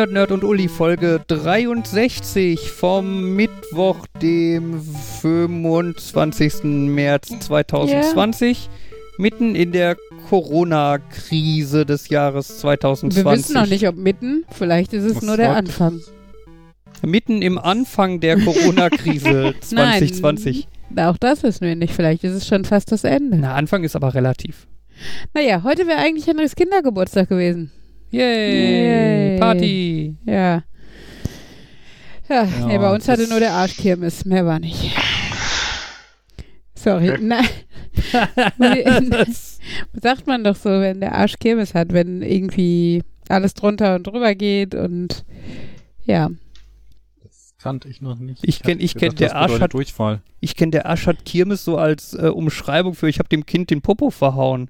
Nerd, Nerd, und Uli, Folge 63 vom Mittwoch, dem 25. März 2020. Yeah. Mitten in der Corona-Krise des Jahres 2020. Wir wissen noch nicht, ob mitten, vielleicht ist es Was nur der Anfang. Mitten im Anfang der Corona-Krise 2020. Nein, auch das wissen wir nicht, vielleicht ist es schon fast das Ende. Na, Anfang ist aber relativ. Naja, heute wäre eigentlich Henrys Kindergeburtstag gewesen. Yay, Yay. Party. Ja. Ja, ja nee, bei uns hatte nur der Arschkirmes, mehr war nicht. Sorry, nein. das sagt man doch so, wenn der Arsch Kirmes hat, wenn irgendwie alles drunter und drüber geht und ja. Das kannte ich noch nicht. Ich kenne, ich kenne der Arsch hat Durchfall. Ich kenne der Arsch hat Kirmes so als äh, Umschreibung für ich habe dem Kind den Popo verhauen.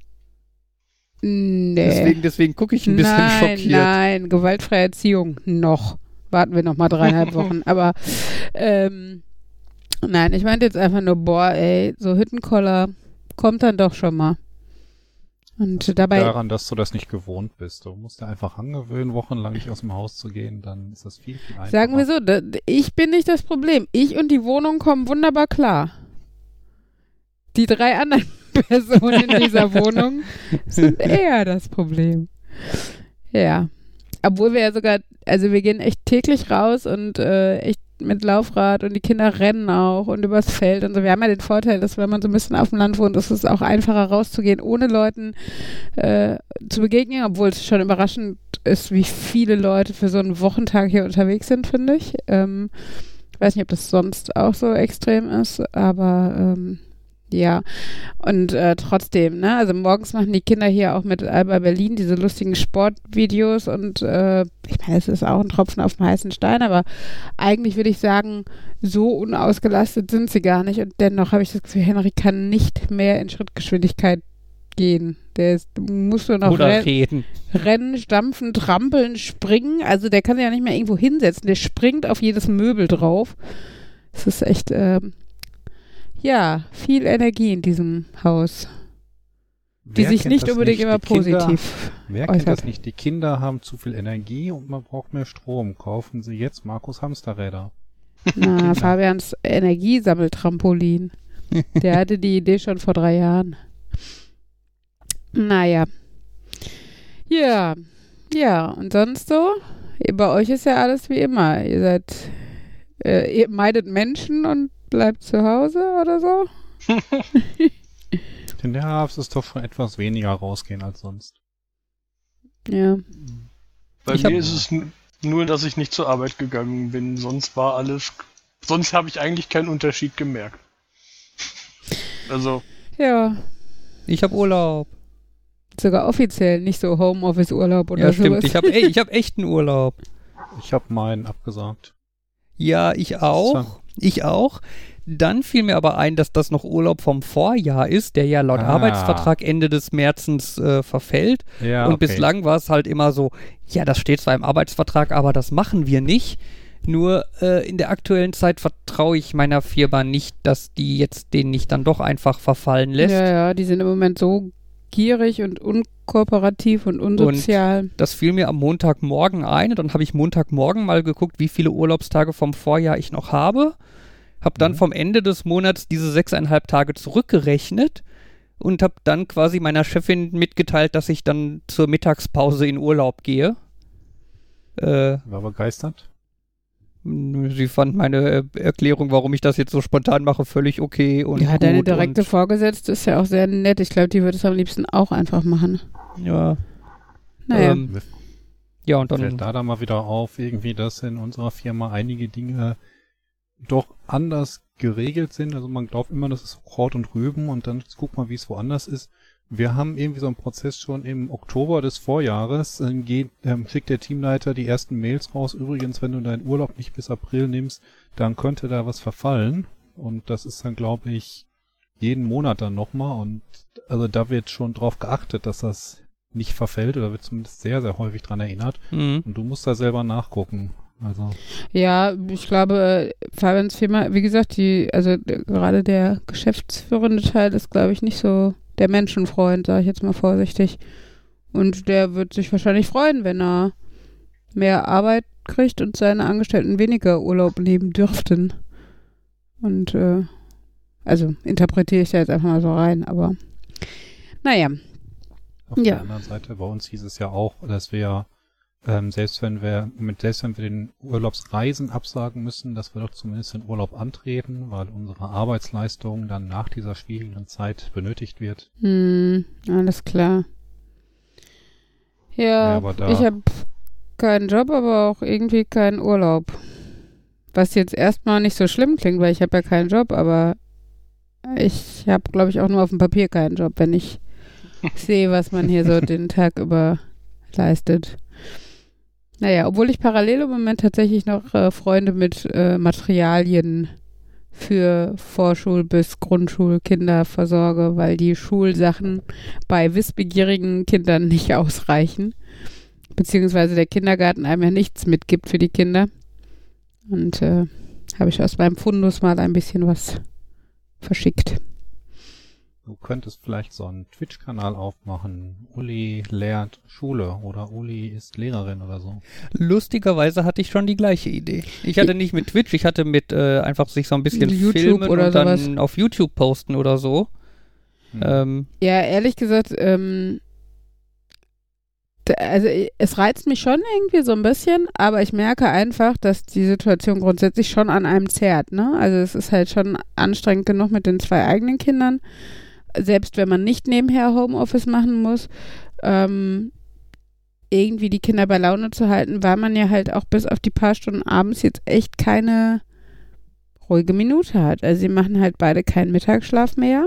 Nee. Deswegen, deswegen gucke ich ein bisschen nein, schockiert. Nein, gewaltfreie Erziehung noch. Warten wir noch mal dreieinhalb Wochen. Aber ähm, nein, ich meinte jetzt einfach nur, boah, ey, so Hüttenkoller kommt dann doch schon mal. Und dabei. Daran, dass du das nicht gewohnt bist. Du musst dir einfach angewöhnen, wochenlang nicht aus dem Haus zu gehen, dann ist das viel, viel einfacher. Sagen wir so, ich bin nicht das Problem. Ich und die Wohnung kommen wunderbar klar. Die drei anderen Personen in dieser Wohnung sind eher das Problem. Ja. Obwohl wir ja sogar, also wir gehen echt täglich raus und äh, echt mit Laufrad und die Kinder rennen auch und übers Feld und so. Wir haben ja den Vorteil, dass wenn man so ein bisschen auf dem Land wohnt, ist es auch einfacher rauszugehen, ohne Leuten äh, zu begegnen, obwohl es schon überraschend ist, wie viele Leute für so einen Wochentag hier unterwegs sind, finde ich. Ähm, weiß nicht, ob das sonst auch so extrem ist, aber ähm, ja, und äh, trotzdem, ne? Also morgens machen die Kinder hier auch mit Alba Berlin diese lustigen Sportvideos und äh, ich meine, es ist auch ein Tropfen auf dem heißen Stein, aber eigentlich würde ich sagen, so unausgelastet sind sie gar nicht und dennoch habe ich das Gefühl, Henry kann nicht mehr in Schrittgeschwindigkeit gehen. Der ist, muss nur noch ren reden. rennen, stampfen, trampeln, springen. Also der kann sich ja nicht mehr irgendwo hinsetzen. Der springt auf jedes Möbel drauf. Es ist echt, äh, ja, viel Energie in diesem Haus. Die wer sich nicht unbedingt nicht? immer positiv. wer äußert. kennt das nicht? Die Kinder haben zu viel Energie und man braucht mehr Strom. Kaufen Sie jetzt Markus Hamsterräder. Na, Fabians Energiesammeltrampolin. Der hatte die Idee schon vor drei Jahren. Naja. Ja. Ja, und sonst so? Bei euch ist ja alles wie immer. Ihr seid, äh, ihr meidet Menschen und bleibt zu Hause oder so? In der Herbst ist doch schon etwas weniger rausgehen als sonst. Ja. Bei ich mir ist es nur, dass ich nicht zur Arbeit gegangen bin. Sonst war alles. Sonst habe ich eigentlich keinen Unterschied gemerkt. Also. Ja. Ich habe Urlaub. Sogar offiziell, nicht so Homeoffice-Urlaub oder ja, so. Ja, stimmt. Ich habe ey, hab echten Urlaub. Ich habe meinen abgesagt. Ja, ich auch. Ich auch. Dann fiel mir aber ein, dass das noch Urlaub vom Vorjahr ist, der ja laut ah. Arbeitsvertrag Ende des Märzens äh, verfällt. Ja, und okay. bislang war es halt immer so, ja, das steht zwar im Arbeitsvertrag, aber das machen wir nicht. Nur äh, in der aktuellen Zeit vertraue ich meiner Firma nicht, dass die jetzt den nicht dann doch einfach verfallen lässt. Ja, ja, die sind im Moment so gierig und unkooperativ und unsozial. Und das fiel mir am Montagmorgen ein. Und dann habe ich Montagmorgen mal geguckt, wie viele Urlaubstage vom Vorjahr ich noch habe. Habe dann mhm. vom Ende des Monats diese sechseinhalb Tage zurückgerechnet und habe dann quasi meiner Chefin mitgeteilt, dass ich dann zur Mittagspause in Urlaub gehe. Äh, War begeistert? Sie fand meine äh, Erklärung, warum ich das jetzt so spontan mache, völlig okay. Und ja, deine direkte Vorgesetzte ist ja auch sehr nett. Ich glaube, die würde es am liebsten auch einfach machen. Ja. Naja. Ähm, ja, und dann. Fällt da dann mal wieder auf, irgendwie, dass in unserer Firma einige Dinge doch anders geregelt sind. Also man glaubt immer, das ist Kraut und Rüben und dann guck mal, wie es woanders ist. Wir haben irgendwie so einen Prozess schon im Oktober des Vorjahres. Dann geht, ähm, schickt der Teamleiter die ersten Mails raus. Übrigens, wenn du deinen Urlaub nicht bis April nimmst, dann könnte da was verfallen. Und das ist dann, glaube ich, jeden Monat dann nochmal. Und also da wird schon drauf geachtet, dass das nicht verfällt oder wird zumindest sehr, sehr häufig dran erinnert. Mhm. Und du musst da selber nachgucken. Also. Ja, ich glaube, Fabians Firma, wie gesagt, die, also gerade der geschäftsführende Teil ist, glaube ich, nicht so der Menschenfreund, sage ich jetzt mal vorsichtig. Und der wird sich wahrscheinlich freuen, wenn er mehr Arbeit kriegt und seine Angestellten weniger Urlaub nehmen dürften. Und äh, also interpretiere ich da jetzt einfach mal so rein, aber naja. Auf ja. der anderen Seite, bei uns hieß es ja auch, dass wir ähm, selbst wenn wir mit selbst wenn wir den Urlaubsreisen absagen müssen, dass wir doch zumindest den Urlaub antreten, weil unsere Arbeitsleistung dann nach dieser schwierigen Zeit benötigt wird. Hm, alles klar. Ja, ja ich habe keinen Job, aber auch irgendwie keinen Urlaub. Was jetzt erstmal nicht so schlimm klingt, weil ich habe ja keinen Job, aber ich habe, glaube ich, auch nur auf dem Papier keinen Job, wenn ich sehe, was man hier so den Tag über leistet. Naja, obwohl ich parallel im Moment tatsächlich noch äh, Freunde mit äh, Materialien für Vorschul- bis Grundschulkinder versorge, weil die Schulsachen bei wissbegierigen Kindern nicht ausreichen. Beziehungsweise der Kindergarten einem ja nichts mitgibt für die Kinder. Und äh, habe ich aus meinem Fundus mal ein bisschen was verschickt. Du könntest vielleicht so einen Twitch-Kanal aufmachen. Uli lehrt Schule oder Uli ist Lehrerin oder so. Lustigerweise hatte ich schon die gleiche Idee. Ich hatte nicht mit Twitch, ich hatte mit äh, einfach sich so ein bisschen YouTube filmen oder und sowas. dann auf YouTube posten oder so. Hm. Ähm, ja, ehrlich gesagt, ähm, also es reizt mich schon irgendwie so ein bisschen, aber ich merke einfach, dass die Situation grundsätzlich schon an einem zerrt. Ne? Also es ist halt schon anstrengend genug mit den zwei eigenen Kindern selbst wenn man nicht nebenher Homeoffice machen muss, ähm, irgendwie die Kinder bei Laune zu halten, weil man ja halt auch bis auf die paar Stunden abends jetzt echt keine ruhige Minute hat. Also sie machen halt beide keinen Mittagsschlaf mehr.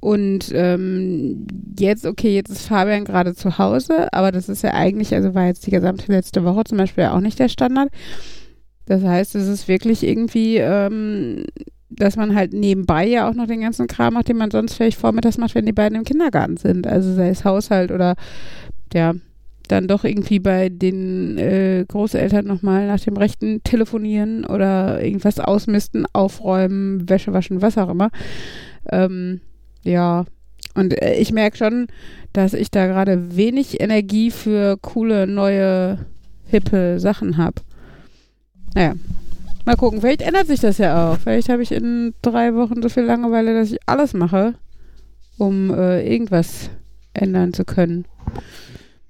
Und ähm, jetzt, okay, jetzt ist Fabian gerade zu Hause, aber das ist ja eigentlich, also war jetzt die gesamte letzte Woche zum Beispiel auch nicht der Standard. Das heißt, es ist wirklich irgendwie ähm, dass man halt nebenbei ja auch noch den ganzen Kram macht, den man sonst vielleicht vormittags macht, wenn die beiden im Kindergarten sind. Also sei es Haushalt oder ja, dann doch irgendwie bei den äh, Großeltern nochmal nach dem Rechten telefonieren oder irgendwas ausmisten, aufräumen, Wäsche waschen, was auch immer. Ähm, ja, und äh, ich merke schon, dass ich da gerade wenig Energie für coole, neue, hippe Sachen habe. Naja, Mal gucken, vielleicht ändert sich das ja auch. Vielleicht habe ich in drei Wochen so viel Langeweile, dass ich alles mache, um äh, irgendwas ändern zu können.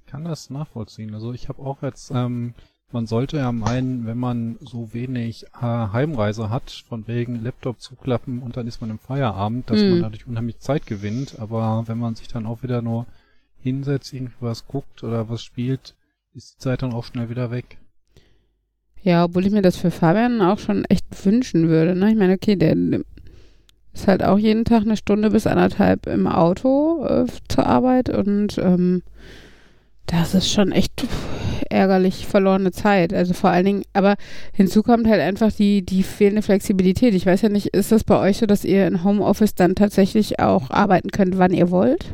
Ich kann das nachvollziehen. Also ich habe auch jetzt, ähm, man sollte ja meinen, wenn man so wenig äh, Heimreise hat, von wegen Laptop zuklappen und dann ist man im Feierabend, dass hm. man dadurch unheimlich Zeit gewinnt. Aber wenn man sich dann auch wieder nur hinsetzt, irgendwas guckt oder was spielt, ist die Zeit dann auch schnell wieder weg. Ja, obwohl ich mir das für Fabian auch schon echt wünschen würde. Ne? Ich meine, okay, der ist halt auch jeden Tag eine Stunde bis anderthalb im Auto äh, zur Arbeit und ähm, das ist schon echt ärgerlich verlorene Zeit. Also vor allen Dingen, aber hinzu kommt halt einfach die, die fehlende Flexibilität. Ich weiß ja nicht, ist das bei euch so, dass ihr in Homeoffice dann tatsächlich auch arbeiten könnt, wann ihr wollt?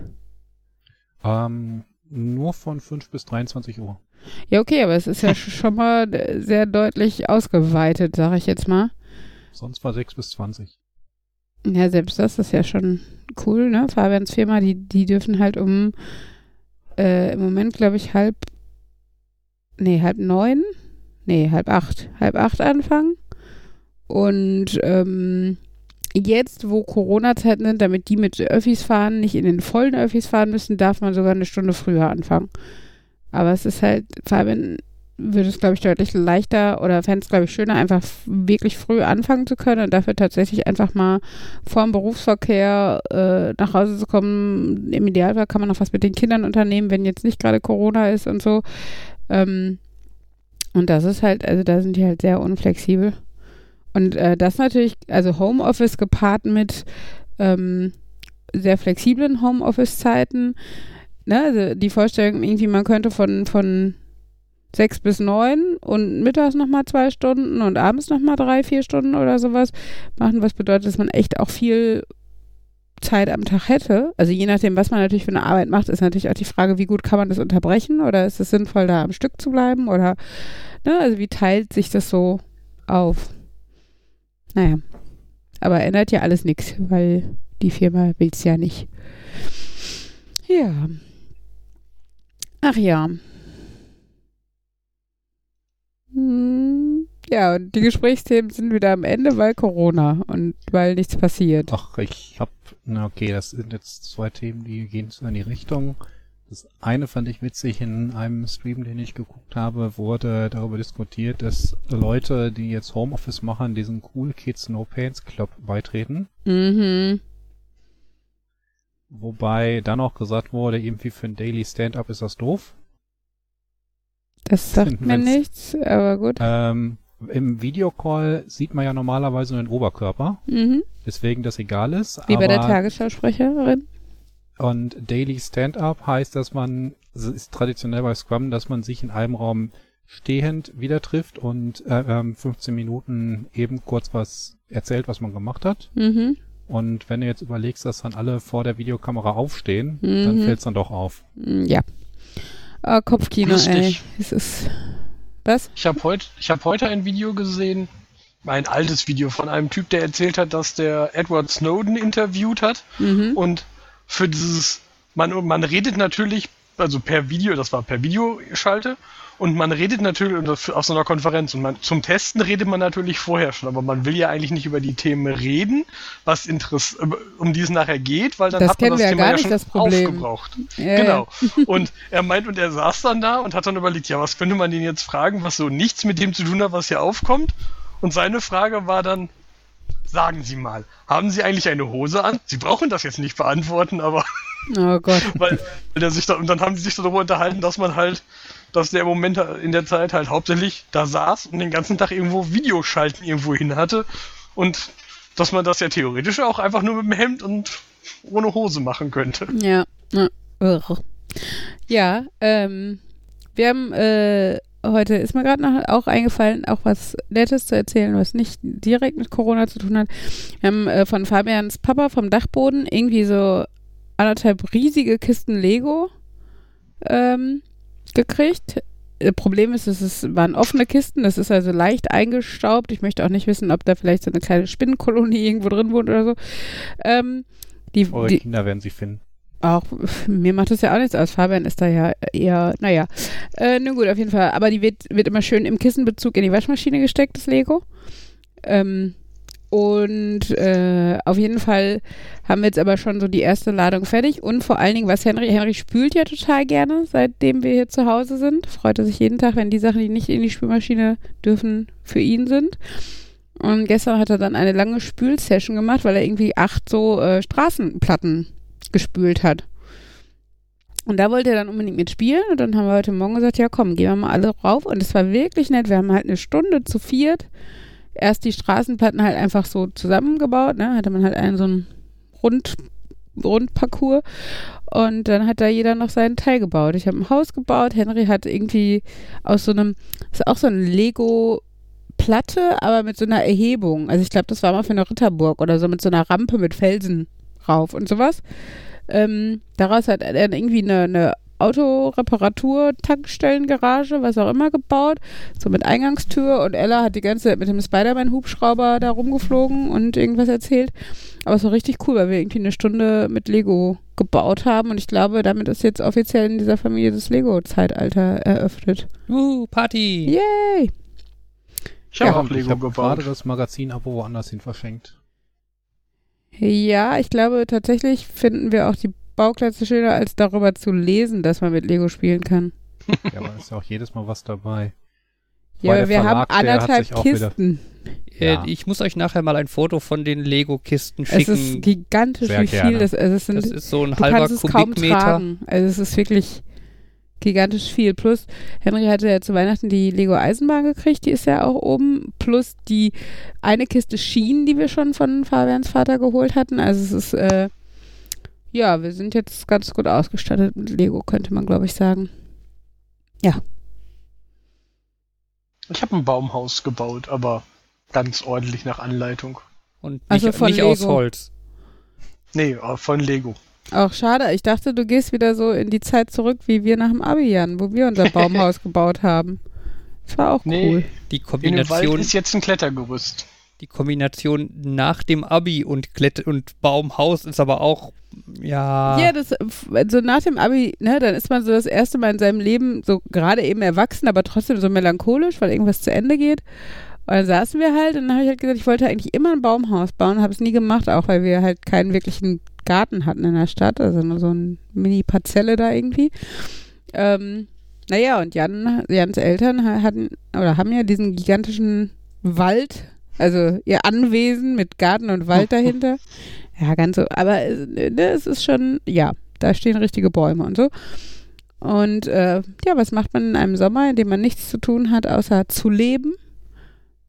Ähm, nur von 5 bis 23 Uhr. Ja, okay, aber es ist ja schon mal sehr deutlich ausgeweitet, sage ich jetzt mal. Sonst war 6 bis 20. Ja, selbst das ist ja schon cool, ne? Fabians Firma, die, die dürfen halt um äh, im Moment, glaube ich, halb, nee, halb neun, nee, halb acht, halb acht anfangen. Und ähm, jetzt, wo Corona-Zeiten sind, damit die mit Öffis fahren, nicht in den vollen Öffis fahren müssen, darf man sogar eine Stunde früher anfangen. Aber es ist halt, Fabian würde es, glaube ich, deutlich leichter oder fände es, glaube ich, schöner, einfach wirklich früh anfangen zu können und dafür tatsächlich einfach mal vor dem Berufsverkehr äh, nach Hause zu kommen. Im Idealfall kann man noch was mit den Kindern unternehmen, wenn jetzt nicht gerade Corona ist und so. Ähm, und das ist halt, also da sind die halt sehr unflexibel. Und äh, das natürlich, also Homeoffice gepaart mit ähm, sehr flexiblen Homeoffice-Zeiten ne, die Vorstellung irgendwie, man könnte von, von sechs bis neun und mittags nochmal zwei Stunden und abends nochmal drei, vier Stunden oder sowas machen, was bedeutet, dass man echt auch viel Zeit am Tag hätte. Also je nachdem, was man natürlich für eine Arbeit macht, ist natürlich auch die Frage, wie gut kann man das unterbrechen oder ist es sinnvoll, da am Stück zu bleiben oder, ne, also wie teilt sich das so auf? Naja, aber ändert ja alles nichts, weil die Firma will es ja nicht. Ja. Ach ja. Hm, ja, und die Gesprächsthemen sind wieder am Ende, weil Corona und weil nichts passiert. Ach, ich hab, na okay, das sind jetzt zwei Themen, die gehen so in die Richtung. Das eine fand ich witzig, in einem Stream, den ich geguckt habe, wurde darüber diskutiert, dass Leute, die jetzt Homeoffice machen, diesen Cool Kids No Pains Club beitreten. Mhm. Wobei dann auch gesagt wurde, irgendwie für ein Daily Stand-Up ist das doof. Das sagt mir nichts, aber gut. Ähm, Im Videocall sieht man ja normalerweise nur den Oberkörper, mhm. deswegen das egal ist. Wie bei der Tagesschausprecherin. Und Daily Stand-Up heißt, dass man, ist traditionell bei Scrum, dass man sich in einem Raum stehend wieder trifft und äh, 15 ähm, Minuten eben kurz was erzählt, was man gemacht hat. Mhm. Und wenn du jetzt überlegst, dass dann alle vor der Videokamera aufstehen, mhm. dann fällt es dann doch auf. Mm, ja. Oh, Kopfkino, Lustig. ey. Es ist. Was? Ich habe heute hab heute ein Video gesehen, ein altes Video von einem Typ, der erzählt hat, dass der Edward Snowden interviewt hat. Mhm. Und für dieses, man, man redet natürlich, also per Video, das war per Videoschalte, und man redet natürlich auf so einer Konferenz und man, zum Testen redet man natürlich vorher schon, aber man will ja eigentlich nicht über die Themen reden, was Interess um die es nachher geht, weil dann das hat man das Thema ja, ja schon aufgebraucht. Ja, genau. Und er meint und er saß dann da und hat dann überlegt, ja, was könnte man den jetzt fragen, was so nichts mit dem zu tun hat, was hier aufkommt? Und seine Frage war dann, sagen Sie mal, haben Sie eigentlich eine Hose an? Sie brauchen das jetzt nicht beantworten, aber. Oh Gott. weil, weil der sich da, und dann haben sie sich darüber unterhalten, dass man halt dass der im Moment in der Zeit halt hauptsächlich da saß und den ganzen Tag irgendwo Videoschalten irgendwo hin hatte und dass man das ja theoretisch auch einfach nur mit dem Hemd und ohne Hose machen könnte. Ja. Ja, ähm, wir haben äh, heute ist mir gerade auch eingefallen, auch was Nettes zu erzählen, was nicht direkt mit Corona zu tun hat. Wir haben äh, von Fabians Papa vom Dachboden irgendwie so anderthalb riesige Kisten Lego ähm, gekriegt. Das Problem ist, es waren offene Kisten, das ist also leicht eingestaubt. Ich möchte auch nicht wissen, ob da vielleicht so eine kleine Spinnenkolonie irgendwo drin wohnt oder so. Ähm, die, Eure die, Kinder werden sie finden. Auch, mir macht das ja auch nichts aus. Fabian ist da ja eher, naja. Äh, nun gut, auf jeden Fall. Aber die wird, wird immer schön im Kissenbezug in die Waschmaschine gesteckt, das Lego. Ähm, und äh, auf jeden Fall haben wir jetzt aber schon so die erste Ladung fertig. Und vor allen Dingen, was Henry, Henry spült ja total gerne, seitdem wir hier zu Hause sind. Freut er sich jeden Tag, wenn die Sachen, die nicht in die Spülmaschine dürfen, für ihn sind. Und gestern hat er dann eine lange Spülsession gemacht, weil er irgendwie acht so äh, Straßenplatten gespült hat. Und da wollte er dann unbedingt mitspielen. Und dann haben wir heute Morgen gesagt, ja komm, gehen wir mal alle rauf. Und es war wirklich nett. Wir haben halt eine Stunde zu viert erst die Straßenplatten halt einfach so zusammengebaut, ne? Hatte man halt einen so einen Rund, Rundparcours und dann hat da jeder noch seinen Teil gebaut. Ich habe ein Haus gebaut, Henry hat irgendwie aus so einem, ist auch so ein Lego Platte, aber mit so einer Erhebung. Also ich glaube, das war mal für eine Ritterburg oder so mit so einer Rampe mit Felsen rauf und sowas. Ähm, daraus hat er dann irgendwie eine, eine Autoreparatur, Tankstellengarage, was auch immer gebaut, so mit Eingangstür und Ella hat die ganze Zeit mit dem Spider-Man-Hubschrauber da rumgeflogen und irgendwas erzählt. Aber es war richtig cool, weil wir irgendwie eine Stunde mit Lego gebaut haben und ich glaube, damit ist jetzt offiziell in dieser Familie das Lego-Zeitalter eröffnet. Uh, Party! Yay! Ich habe ja, auch Lego ich hab gebaut. gerade das Magazin-Abo woanders hin verschenkt. Ja, ich glaube tatsächlich finden wir auch die Bauklötze schöner, als darüber zu lesen, dass man mit Lego spielen kann. Ja, aber ist ja auch jedes Mal was dabei. Ja, aber wir Verlag, haben anderthalb Kisten. Äh, ja. Ich muss euch nachher mal ein Foto von den Lego-Kisten schicken. Es ist gigantisch, Sehr wie viel gerne. das ist. Also sind, das ist so ein halber Kubikmeter. Also es ist wirklich gigantisch viel. Plus, Henry hatte ja zu Weihnachten die Lego-Eisenbahn gekriegt, die ist ja auch oben. Plus die eine Kiste Schienen, die wir schon von Fabians Vater geholt hatten. Also es ist äh, ja, wir sind jetzt ganz gut ausgestattet mit Lego, könnte man, glaube ich, sagen. Ja. Ich habe ein Baumhaus gebaut, aber ganz ordentlich nach Anleitung. Und nicht, also von nicht aus Holz. Nee, äh, von Lego. Auch schade. Ich dachte, du gehst wieder so in die Zeit zurück, wie wir nach dem Abijan, wo wir unser Baumhaus gebaut haben. Das war auch nee, cool. Die Kombination. In dem Wald ist jetzt ein Klettergerüst. Die Kombination nach dem Abi und Klett und Baumhaus ist aber auch, ja. Ja, das, also nach dem Abi, ne, dann ist man so das erste Mal in seinem Leben so gerade eben erwachsen, aber trotzdem so melancholisch, weil irgendwas zu Ende geht. Und dann saßen wir halt und dann habe ich halt gesagt, ich wollte eigentlich immer ein Baumhaus bauen, habe es nie gemacht, auch weil wir halt keinen wirklichen Garten hatten in der Stadt, also nur so eine Mini-Parzelle da irgendwie. Ähm, naja, und Jan, Jans Eltern hatten oder haben ja diesen gigantischen Wald, also ihr Anwesen mit Garten und Wald dahinter. Ja, ganz so, aber ne, es ist schon, ja, da stehen richtige Bäume und so. Und äh, ja, was macht man in einem Sommer, in dem man nichts zu tun hat, außer zu leben?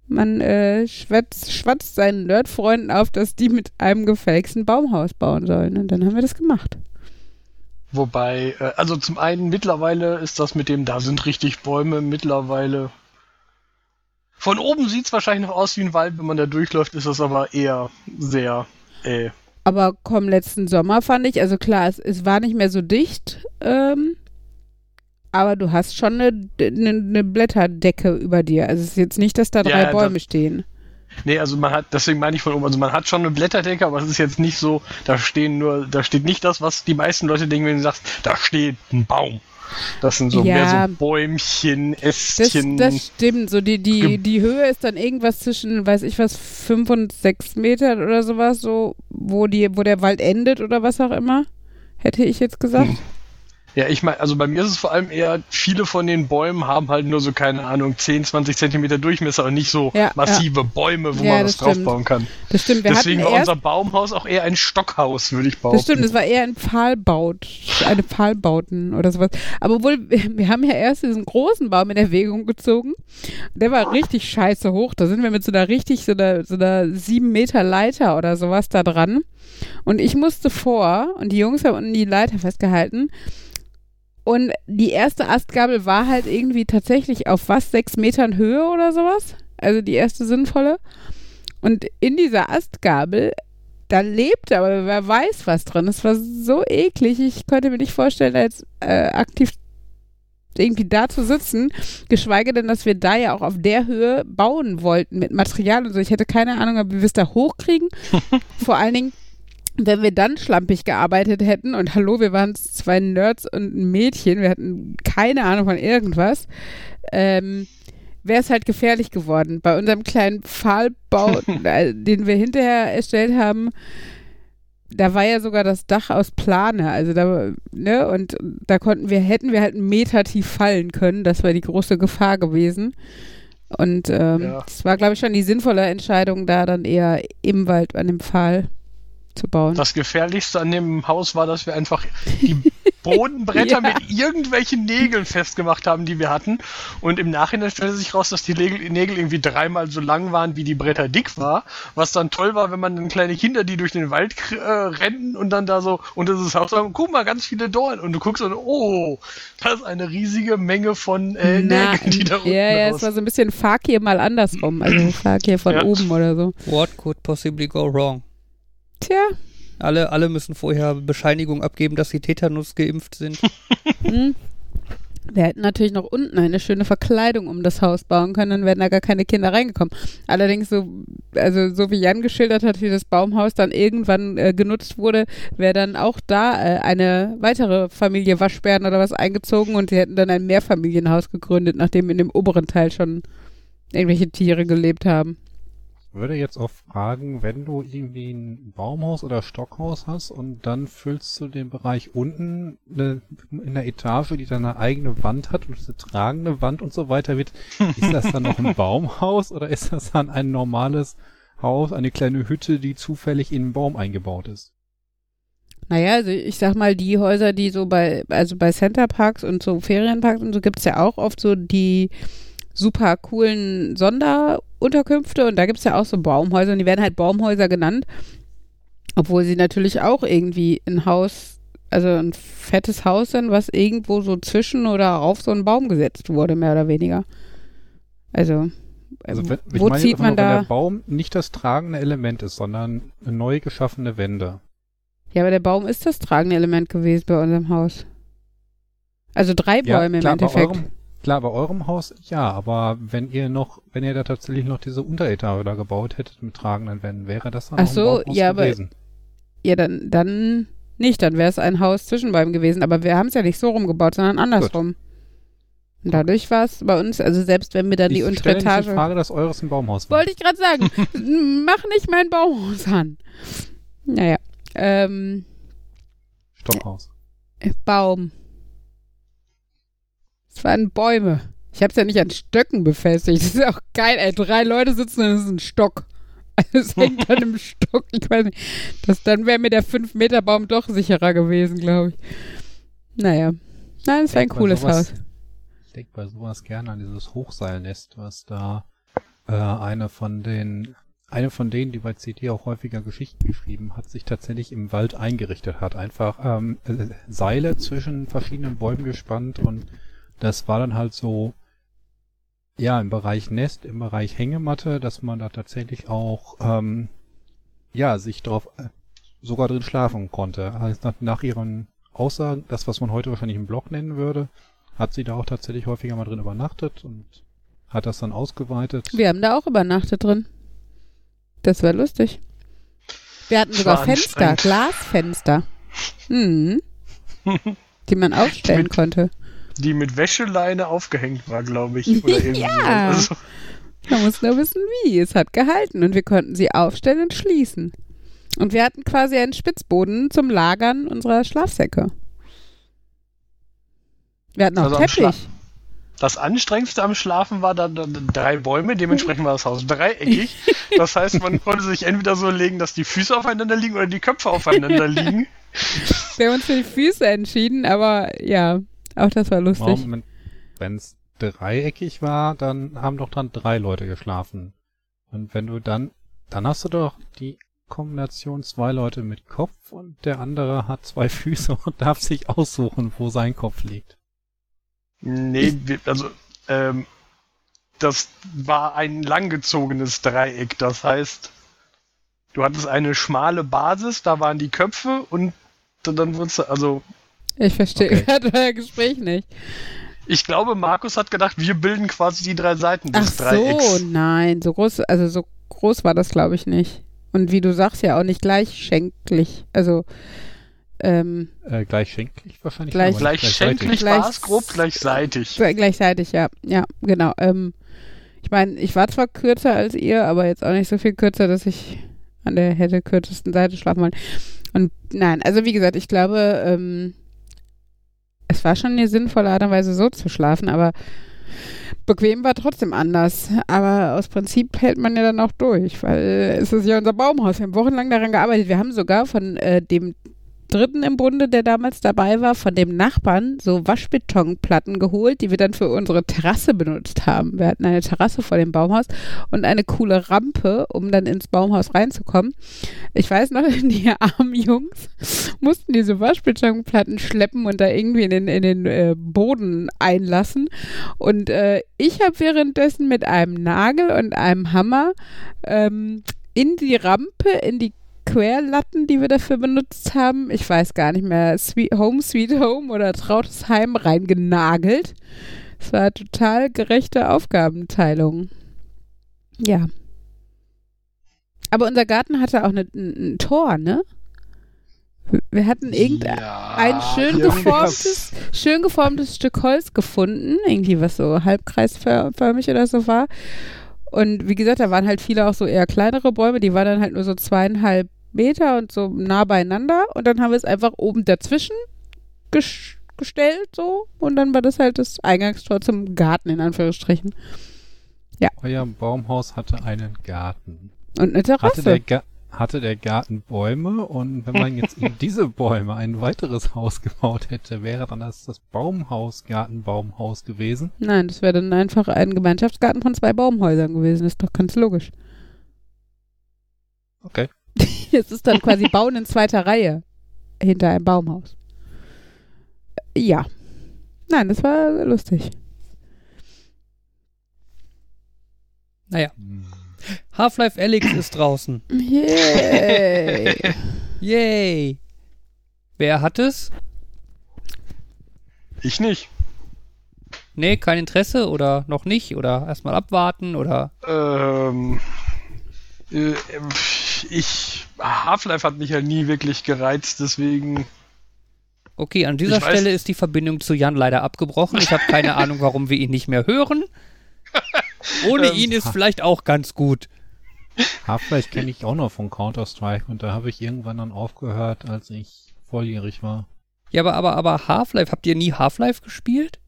Man äh, schwatzt, schwatzt seinen Nerdfreunden auf, dass die mit einem gefälligsten Baumhaus bauen sollen. Und dann haben wir das gemacht. Wobei, äh, also zum einen mittlerweile ist das mit dem, da sind richtig Bäume mittlerweile. Von oben sieht es wahrscheinlich noch aus wie ein Wald, wenn man da durchläuft, ist das aber eher sehr. Äh. Aber komm, letzten Sommer fand ich, also klar, es, es war nicht mehr so dicht, ähm, aber du hast schon eine, eine, eine, Blätterdecke über dir. Also es ist jetzt nicht, dass da drei ja, Bäume das, stehen. Nee, also man hat, deswegen meine ich von oben, also man hat schon eine Blätterdecke, aber es ist jetzt nicht so, da stehen nur, da steht nicht das, was die meisten Leute denken, wenn du sagst, da steht ein Baum. Das sind so ja, mehr so Bäumchen, Ästchen. Das, das stimmt. So die, die, die Höhe ist dann irgendwas zwischen, weiß ich was, fünf und sechs Metern oder sowas, so, wo die, wo der Wald endet oder was auch immer. Hätte ich jetzt gesagt. Hm. Ja, ich meine, also bei mir ist es vor allem eher, viele von den Bäumen haben halt nur so, keine Ahnung, 10, 20 Zentimeter Durchmesser und nicht so ja, massive ja. Bäume, wo ja, man was draufbauen kann. Das stimmt. Wir Deswegen war unser Baumhaus auch eher ein Stockhaus, würde ich behaupten. Das stimmt, es war eher ein Pfahlbaut, eine Pfahlbauten oder sowas. Aber obwohl, wir haben ja erst diesen großen Baum in Erwägung gezogen. Der war richtig scheiße hoch. Da sind wir mit so einer richtig, so einer, so einer sieben Meter Leiter oder sowas da dran. Und ich musste vor, und die Jungs haben unten die Leiter festgehalten, und die erste Astgabel war halt irgendwie tatsächlich auf was, sechs Metern Höhe oder sowas. Also die erste sinnvolle. Und in dieser Astgabel, da lebte aber wer weiß was drin. Es war so eklig. Ich konnte mir nicht vorstellen, als äh, aktiv irgendwie da zu sitzen, geschweige denn, dass wir da ja auch auf der Höhe bauen wollten mit Material und so. Ich hätte keine Ahnung, ob wir es da hochkriegen. Vor allen Dingen, wenn wir dann schlampig gearbeitet hätten und hallo, wir waren zwei Nerds und ein Mädchen, wir hatten keine Ahnung von irgendwas, ähm, wäre es halt gefährlich geworden. Bei unserem kleinen Pfahlbau, äh, den wir hinterher erstellt haben, da war ja sogar das Dach aus Plane, also da, ne, und da konnten wir, hätten wir halt einen Meter tief fallen können, das war die große Gefahr gewesen. Und ähm, ja. war, glaube ich, schon die sinnvolle Entscheidung, da dann eher im Wald an dem Pfahl zu bauen. Das Gefährlichste an dem Haus war, dass wir einfach die Bodenbretter ja. mit irgendwelchen Nägeln festgemacht haben, die wir hatten. Und im Nachhinein stellte sich raus, dass die Nägel irgendwie dreimal so lang waren, wie die Bretter dick war. Was dann toll war, wenn man dann kleine Kinder, die durch den Wald äh, rennen und dann da so unter das Haus sagen, guck mal, ganz viele Dornen. Und du guckst und oh, das ist eine riesige Menge von äh, Na, Nägeln, die da unten Ja, ja, es war so ein bisschen Fakir mal andersrum. Also Fakir von ja. oben oder so. What could possibly go wrong? Tja. Alle, alle müssen vorher Bescheinigung abgeben, dass sie Tetanus geimpft sind. hm. Wir hätten natürlich noch unten eine schöne Verkleidung um das Haus bauen können, dann wären da gar keine Kinder reingekommen. Allerdings, so, also so wie Jan geschildert hat, wie das Baumhaus dann irgendwann äh, genutzt wurde, wäre dann auch da äh, eine weitere Familie Waschbären oder was eingezogen und sie hätten dann ein Mehrfamilienhaus gegründet, nachdem in dem oberen Teil schon irgendwelche Tiere gelebt haben würde jetzt auch fragen, wenn du irgendwie ein Baumhaus oder Stockhaus hast und dann füllst du den Bereich unten eine, in der Etage, die dann eine eigene Wand hat und eine tragende Wand und so weiter wird, ist das dann noch ein Baumhaus oder ist das dann ein normales Haus, eine kleine Hütte, die zufällig in einen Baum eingebaut ist? Naja, also ich sag mal, die Häuser, die so bei, also bei Centerparks und so Ferienparks und so gibt's ja auch oft so die super coolen Sonderunterkünfte und da gibt es ja auch so Baumhäuser und die werden halt Baumhäuser genannt, obwohl sie natürlich auch irgendwie ein Haus, also ein fettes Haus sind, was irgendwo so zwischen oder auf so einen Baum gesetzt wurde, mehr oder weniger. Also, also wenn, wo zieht man da? Wenn der Baum nicht das tragende Element ist, sondern neu geschaffene Wände. Ja, aber der Baum ist das tragende Element gewesen bei unserem Haus. Also drei Bäume ja, klar, im Endeffekt. Bei eurem, Klar, bei eurem Haus ja, aber wenn ihr noch, wenn ihr da tatsächlich noch diese Unteretage da gebaut hättet mit tragenden Wänden, wäre das dann Ach so, ja, gewesen? aber ja, dann, dann nicht, dann wäre es ein Haus zwischen beiden gewesen, aber wir haben es ja nicht so rumgebaut, sondern andersrum. Gut. Und dadurch war es bei uns, also selbst wenn wir da die untere Etage. Ich Frage, dass eures ein Baumhaus war. Wollte ich gerade sagen, mach nicht mein Baumhaus an. Naja, ähm. Stockhaus. Baum. Es waren Bäume. Ich habe es ja nicht an Stöcken befestigt. Das ist auch geil, ey. Drei Leute sitzen und es ist ein Stock. Also es hängt dann im Stock. Ich weiß nicht. Das, dann wäre mir der 5-Meter-Baum doch sicherer gewesen, glaube ich. Naja. Nein, es war ein cooles sowas, Haus. Ich denke bei sowas gerne an dieses Hochseilnest, was da äh, eine von den eine von denen, die bei CD auch häufiger Geschichten geschrieben hat, sich tatsächlich im Wald eingerichtet hat. Einfach ähm, äh, Seile zwischen verschiedenen Bäumen gespannt und das war dann halt so, ja, im Bereich Nest, im Bereich Hängematte, dass man da tatsächlich auch, ähm, ja, sich drauf äh, sogar drin schlafen konnte. Also nach, nach ihren Aussagen, das, was man heute wahrscheinlich im Blog nennen würde, hat sie da auch tatsächlich häufiger mal drin übernachtet und hat das dann ausgeweitet. Wir haben da auch übernachtet drin. Das war lustig. Wir hatten sogar Fenster, Glasfenster. Mhm. die man aufstellen mit, konnte die mit Wäscheleine aufgehängt war, glaube ich. Oder irgendwie ja. Also. Man muss nur wissen, wie. Es hat gehalten und wir konnten sie aufstellen und schließen. Und wir hatten quasi einen Spitzboden zum Lagern unserer Schlafsäcke. Wir hatten auch also Teppich. Das anstrengendste am Schlafen war dann, dann drei Bäume, dementsprechend war das Haus dreieckig. Das heißt, man konnte sich entweder so legen, dass die Füße aufeinander liegen oder die Köpfe aufeinander liegen. Wir haben uns für die Füße entschieden, aber ja, auch das war lustig. Wenn es dreieckig war, dann haben doch dann drei Leute geschlafen. Und wenn du dann, dann hast du doch die Kombination zwei Leute mit Kopf und der andere hat zwei Füße und darf sich aussuchen, wo sein Kopf liegt. Nee, also ähm, das war ein langgezogenes Dreieck. Das heißt, du hattest eine schmale Basis, da waren die Köpfe und dann wurdest du, also ich verstehe okay. gerade euer Gespräch nicht. Ich glaube, Markus hat gedacht, wir bilden quasi die drei Seiten des Ach Dreiecks. so, nein, so groß, also so groß war das, glaube ich, nicht. Und wie du sagst, ja auch nicht gleichschenklich. Also, ähm, äh, gleichschenklich wahrscheinlich. Gleich, gleichschenklich war es grob gleichseitig. Gleichseitig, ja. Ja, genau. Ähm, ich meine, ich war zwar kürzer als ihr, aber jetzt auch nicht so viel kürzer, dass ich an der hätte kürzesten Seite schlafen wollen. Und nein, also wie gesagt, ich glaube, ähm, es war schon eine sinnvolle Art und Weise, so zu schlafen, aber bequem war trotzdem anders. Aber aus Prinzip hält man ja dann auch durch, weil es ist ja unser Baumhaus. Wir haben wochenlang daran gearbeitet. Wir haben sogar von äh, dem Dritten im Bunde, der damals dabei war, von dem Nachbarn so Waschbetonplatten geholt, die wir dann für unsere Terrasse benutzt haben. Wir hatten eine Terrasse vor dem Baumhaus und eine coole Rampe, um dann ins Baumhaus reinzukommen. Ich weiß noch, die armen Jungs mussten diese Waschbetonplatten schleppen und da irgendwie in den, in den äh, Boden einlassen. Und äh, ich habe währenddessen mit einem Nagel und einem Hammer ähm, in die Rampe, in die Querlatten, die wir dafür benutzt haben, ich weiß gar nicht mehr, Sweet Home Sweet Home oder Trautes Heim reingenagelt. Es war total gerechte Aufgabenteilung. Ja. Aber unser Garten hatte auch eine, ein, ein Tor, ne? Wir hatten irgendein ja, schön geformtes, schön geformtes Stück Holz gefunden, irgendwie was so halbkreisförmig oder so war. Und wie gesagt, da waren halt viele auch so eher kleinere Bäume, die waren dann halt nur so zweieinhalb Meter und so nah beieinander und dann haben wir es einfach oben dazwischen ges gestellt so und dann war das halt das Eingangstor zum Garten in Anführungsstrichen. Ja. Euer Baumhaus hatte einen Garten. Und eine Terrasse. Hatte der, Ga hatte der Garten Bäume und wenn man jetzt in diese Bäume ein weiteres Haus gebaut hätte, wäre dann das das Baumhaus, Gartenbaumhaus gewesen? Nein, das wäre dann einfach ein Gemeinschaftsgarten von zwei Baumhäusern gewesen. Das ist doch ganz logisch. Okay. es ist dann quasi Bauen in zweiter Reihe hinter einem Baumhaus. Ja. Nein, das war lustig. Naja. Half-Life Alyx ist draußen. Yay. Yay. Wer hat es? Ich nicht. Nee, kein Interesse oder noch nicht oder erstmal abwarten oder? Ähm, äh, ich, Half-Life hat mich ja nie wirklich gereizt, deswegen. Okay, an dieser Stelle ist die Verbindung zu Jan leider abgebrochen. Ich habe keine Ahnung, warum wir ihn nicht mehr hören. Ohne ähm, ihn ist vielleicht auch ganz gut. Half-Life kenne ich auch noch von Counter-Strike und da habe ich irgendwann dann aufgehört, als ich volljährig war. Ja, aber, aber, aber Half-Life, habt ihr nie Half-Life gespielt?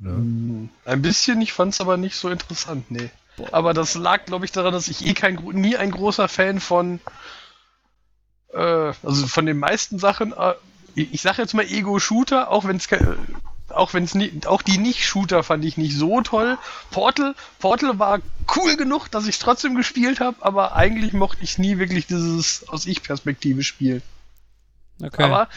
Hm, ein bisschen, ich fand es aber nicht so interessant, nee. Boah. Aber das lag, glaube ich, daran, dass ich eh kein, nie ein großer Fan von, äh, also von den meisten Sachen, äh, ich sage jetzt mal Ego-Shooter, auch wenn es auch wenn es auch die Nicht-Shooter fand ich nicht so toll. Portal, Portal war cool genug, dass ich es trotzdem gespielt habe, aber eigentlich mochte ich nie wirklich dieses aus Ich-Perspektive spielen. Okay. Aber,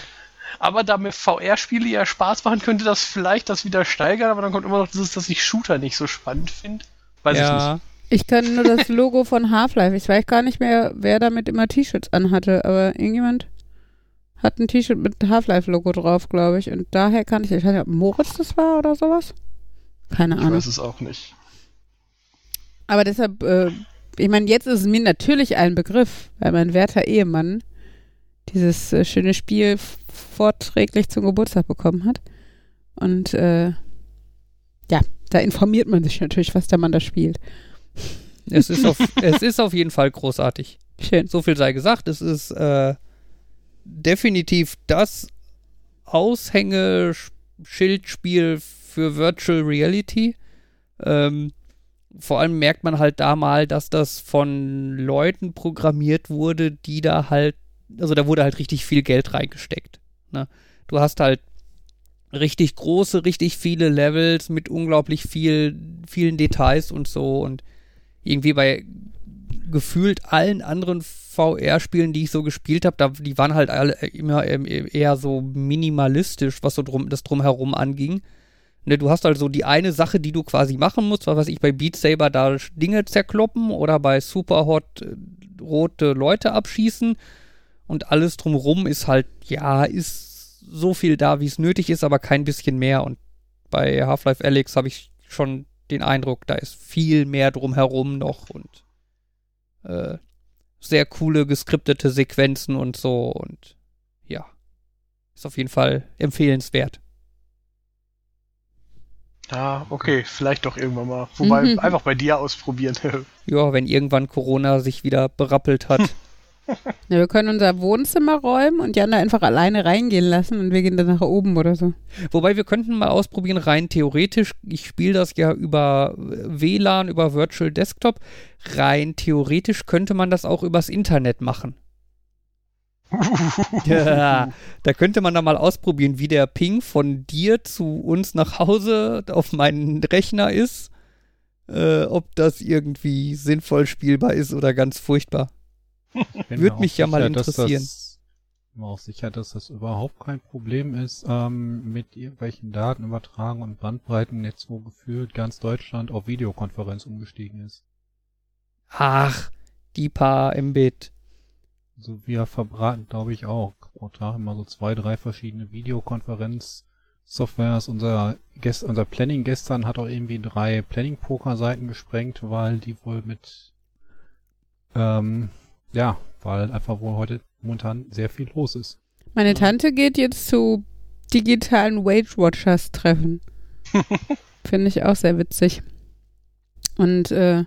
aber da mir VR-Spiele ja Spaß machen, könnte das vielleicht das wieder steigern, aber dann kommt immer noch dieses, dass ich Shooter nicht so spannend finde. Weiß ja. ich nicht. Ich kenne nur das Logo von Half-Life. Ich weiß gar nicht mehr, wer damit immer T-Shirts anhatte, aber irgendjemand hat ein T-Shirt mit Half-Life-Logo drauf, glaube ich. Und daher kann ich, ich weiß nicht, ob Moritz das war oder sowas. Keine Ahnung. Ich weiß es auch nicht. Aber deshalb, äh, ich meine, jetzt ist es mir natürlich ein Begriff, weil mein werter Ehemann dieses äh, schöne Spiel vorträglich zum Geburtstag bekommen hat. Und äh, ja, da informiert man sich natürlich, was der Mann da spielt. Es ist auf, es ist auf jeden Fall großartig. Schön. So viel sei gesagt. Es ist äh, definitiv das Aushängeschildspiel für Virtual Reality. Ähm, vor allem merkt man halt da mal, dass das von Leuten programmiert wurde, die da halt, also da wurde halt richtig viel Geld reingesteckt. Ne? Du hast halt richtig große, richtig viele Levels mit unglaublich viel, vielen Details und so und irgendwie bei gefühlt allen anderen VR-Spielen, die ich so gespielt habe, die waren halt alle immer eher so minimalistisch, was so drum, das drumherum anging. Ne, du hast also die eine Sache, die du quasi machen musst, was weiß ich, bei Beat Saber da Dinge zerkloppen oder bei Superhot äh, rote Leute abschießen und alles drumherum ist halt, ja, ist so viel da, wie es nötig ist, aber kein bisschen mehr und bei Half-Life Alyx habe ich schon den Eindruck, da ist viel mehr drumherum noch und äh, sehr coole geskriptete Sequenzen und so und ja, ist auf jeden Fall empfehlenswert. Ja, okay, vielleicht doch irgendwann mal. Wobei, mhm. einfach bei dir ausprobieren. ja, wenn irgendwann Corona sich wieder berappelt hat. Ja, wir können unser Wohnzimmer räumen und Jan da einfach alleine reingehen lassen und wir gehen dann nach oben oder so. Wobei wir könnten mal ausprobieren, rein theoretisch, ich spiele das ja über WLAN, über Virtual Desktop, rein theoretisch könnte man das auch übers Internet machen. ja, da könnte man da mal ausprobieren, wie der Ping von dir zu uns nach Hause auf meinen Rechner ist. Äh, ob das irgendwie sinnvoll spielbar ist oder ganz furchtbar. Würde mich ja mal interessieren. Ich bin mir auch sicher, dass das überhaupt kein Problem ist, ähm, mit irgendwelchen Datenübertragung und Bandbreiten jetzt, wo gefühlt ganz Deutschland auf Videokonferenz umgestiegen ist. Ach, die paar Mbit. So wir verbraten, glaube ich, auch pro Tag immer so zwei, drei verschiedene Videokonferenz-Softwares. Unser, Gest unser Planning gestern hat auch irgendwie drei Planning-Poker-Seiten gesprengt, weil die wohl mit ähm, ja, weil einfach wohl heute momentan sehr viel los ist. Meine Tante geht jetzt zu digitalen Weight Watchers Treffen. Finde ich auch sehr witzig. Und äh,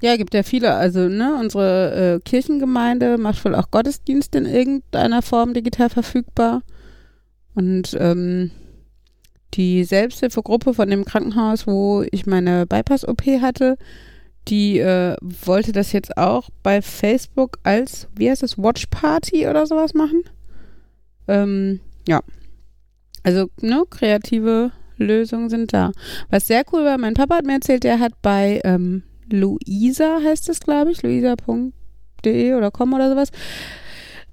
ja, gibt ja viele, also ne, unsere äh, Kirchengemeinde macht wohl auch Gottesdienst in irgendeiner Form digital verfügbar. Und ähm, die Selbsthilfegruppe von dem Krankenhaus, wo ich meine Bypass-OP hatte, die äh, wollte das jetzt auch bei Facebook als, wie heißt das, Watch Party oder sowas machen. Ähm, ja. Also, ne, kreative Lösungen sind da. Was sehr cool war, mein Papa hat mir erzählt, der hat bei ähm, Luisa, heißt es, glaube ich, luisa.de oder com oder sowas,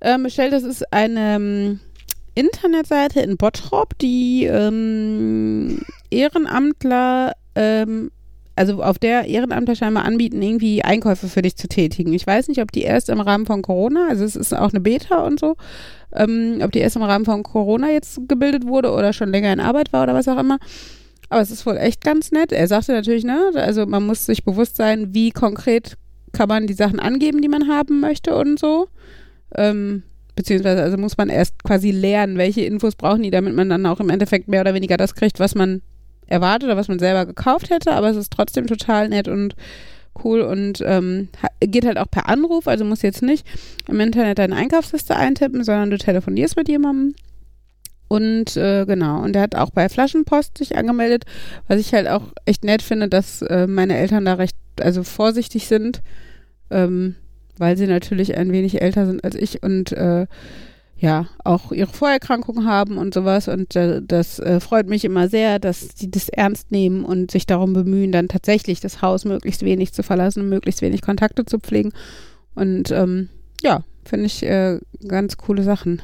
ähm, bestellt. Das ist eine ähm, Internetseite in Bottrop, die ähm, Ehrenamtler ähm, also auf der Ehrenamtler scheinbar anbieten, irgendwie Einkäufe für dich zu tätigen. Ich weiß nicht, ob die erst im Rahmen von Corona, also es ist auch eine Beta und so, ähm, ob die erst im Rahmen von Corona jetzt gebildet wurde oder schon länger in Arbeit war oder was auch immer. Aber es ist wohl echt ganz nett. Er sagte natürlich, ne, also man muss sich bewusst sein, wie konkret kann man die Sachen angeben, die man haben möchte und so. Ähm, beziehungsweise also muss man erst quasi lernen, welche Infos brauchen die, damit man dann auch im Endeffekt mehr oder weniger das kriegt, was man erwartet oder was man selber gekauft hätte. Aber es ist trotzdem total nett und cool und ähm, geht halt auch per Anruf, also muss jetzt nicht im Internet deine Einkaufsliste eintippen, sondern du telefonierst mit jemandem. Und äh, genau, und er hat auch bei Flaschenpost sich angemeldet, was ich halt auch echt nett finde, dass äh, meine Eltern da recht, also vorsichtig sind, ähm, weil sie natürlich ein wenig älter sind als ich und äh, ja, auch ihre Vorerkrankungen haben und sowas. Und äh, das äh, freut mich immer sehr, dass sie das ernst nehmen und sich darum bemühen, dann tatsächlich das Haus möglichst wenig zu verlassen und möglichst wenig Kontakte zu pflegen. Und ähm, ja, finde ich äh, ganz coole Sachen.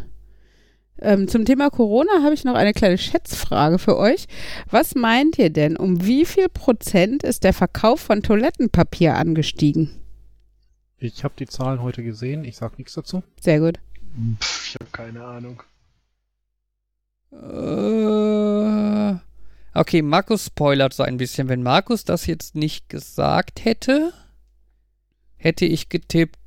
Ähm, zum Thema Corona habe ich noch eine kleine Schätzfrage für euch. Was meint ihr denn, um wie viel Prozent ist der Verkauf von Toilettenpapier angestiegen? Ich habe die Zahlen heute gesehen, ich sage nichts dazu. Sehr gut. Pff, ich habe keine Ahnung. Äh, okay, Markus spoilert so ein bisschen. Wenn Markus das jetzt nicht gesagt hätte, hätte ich getippt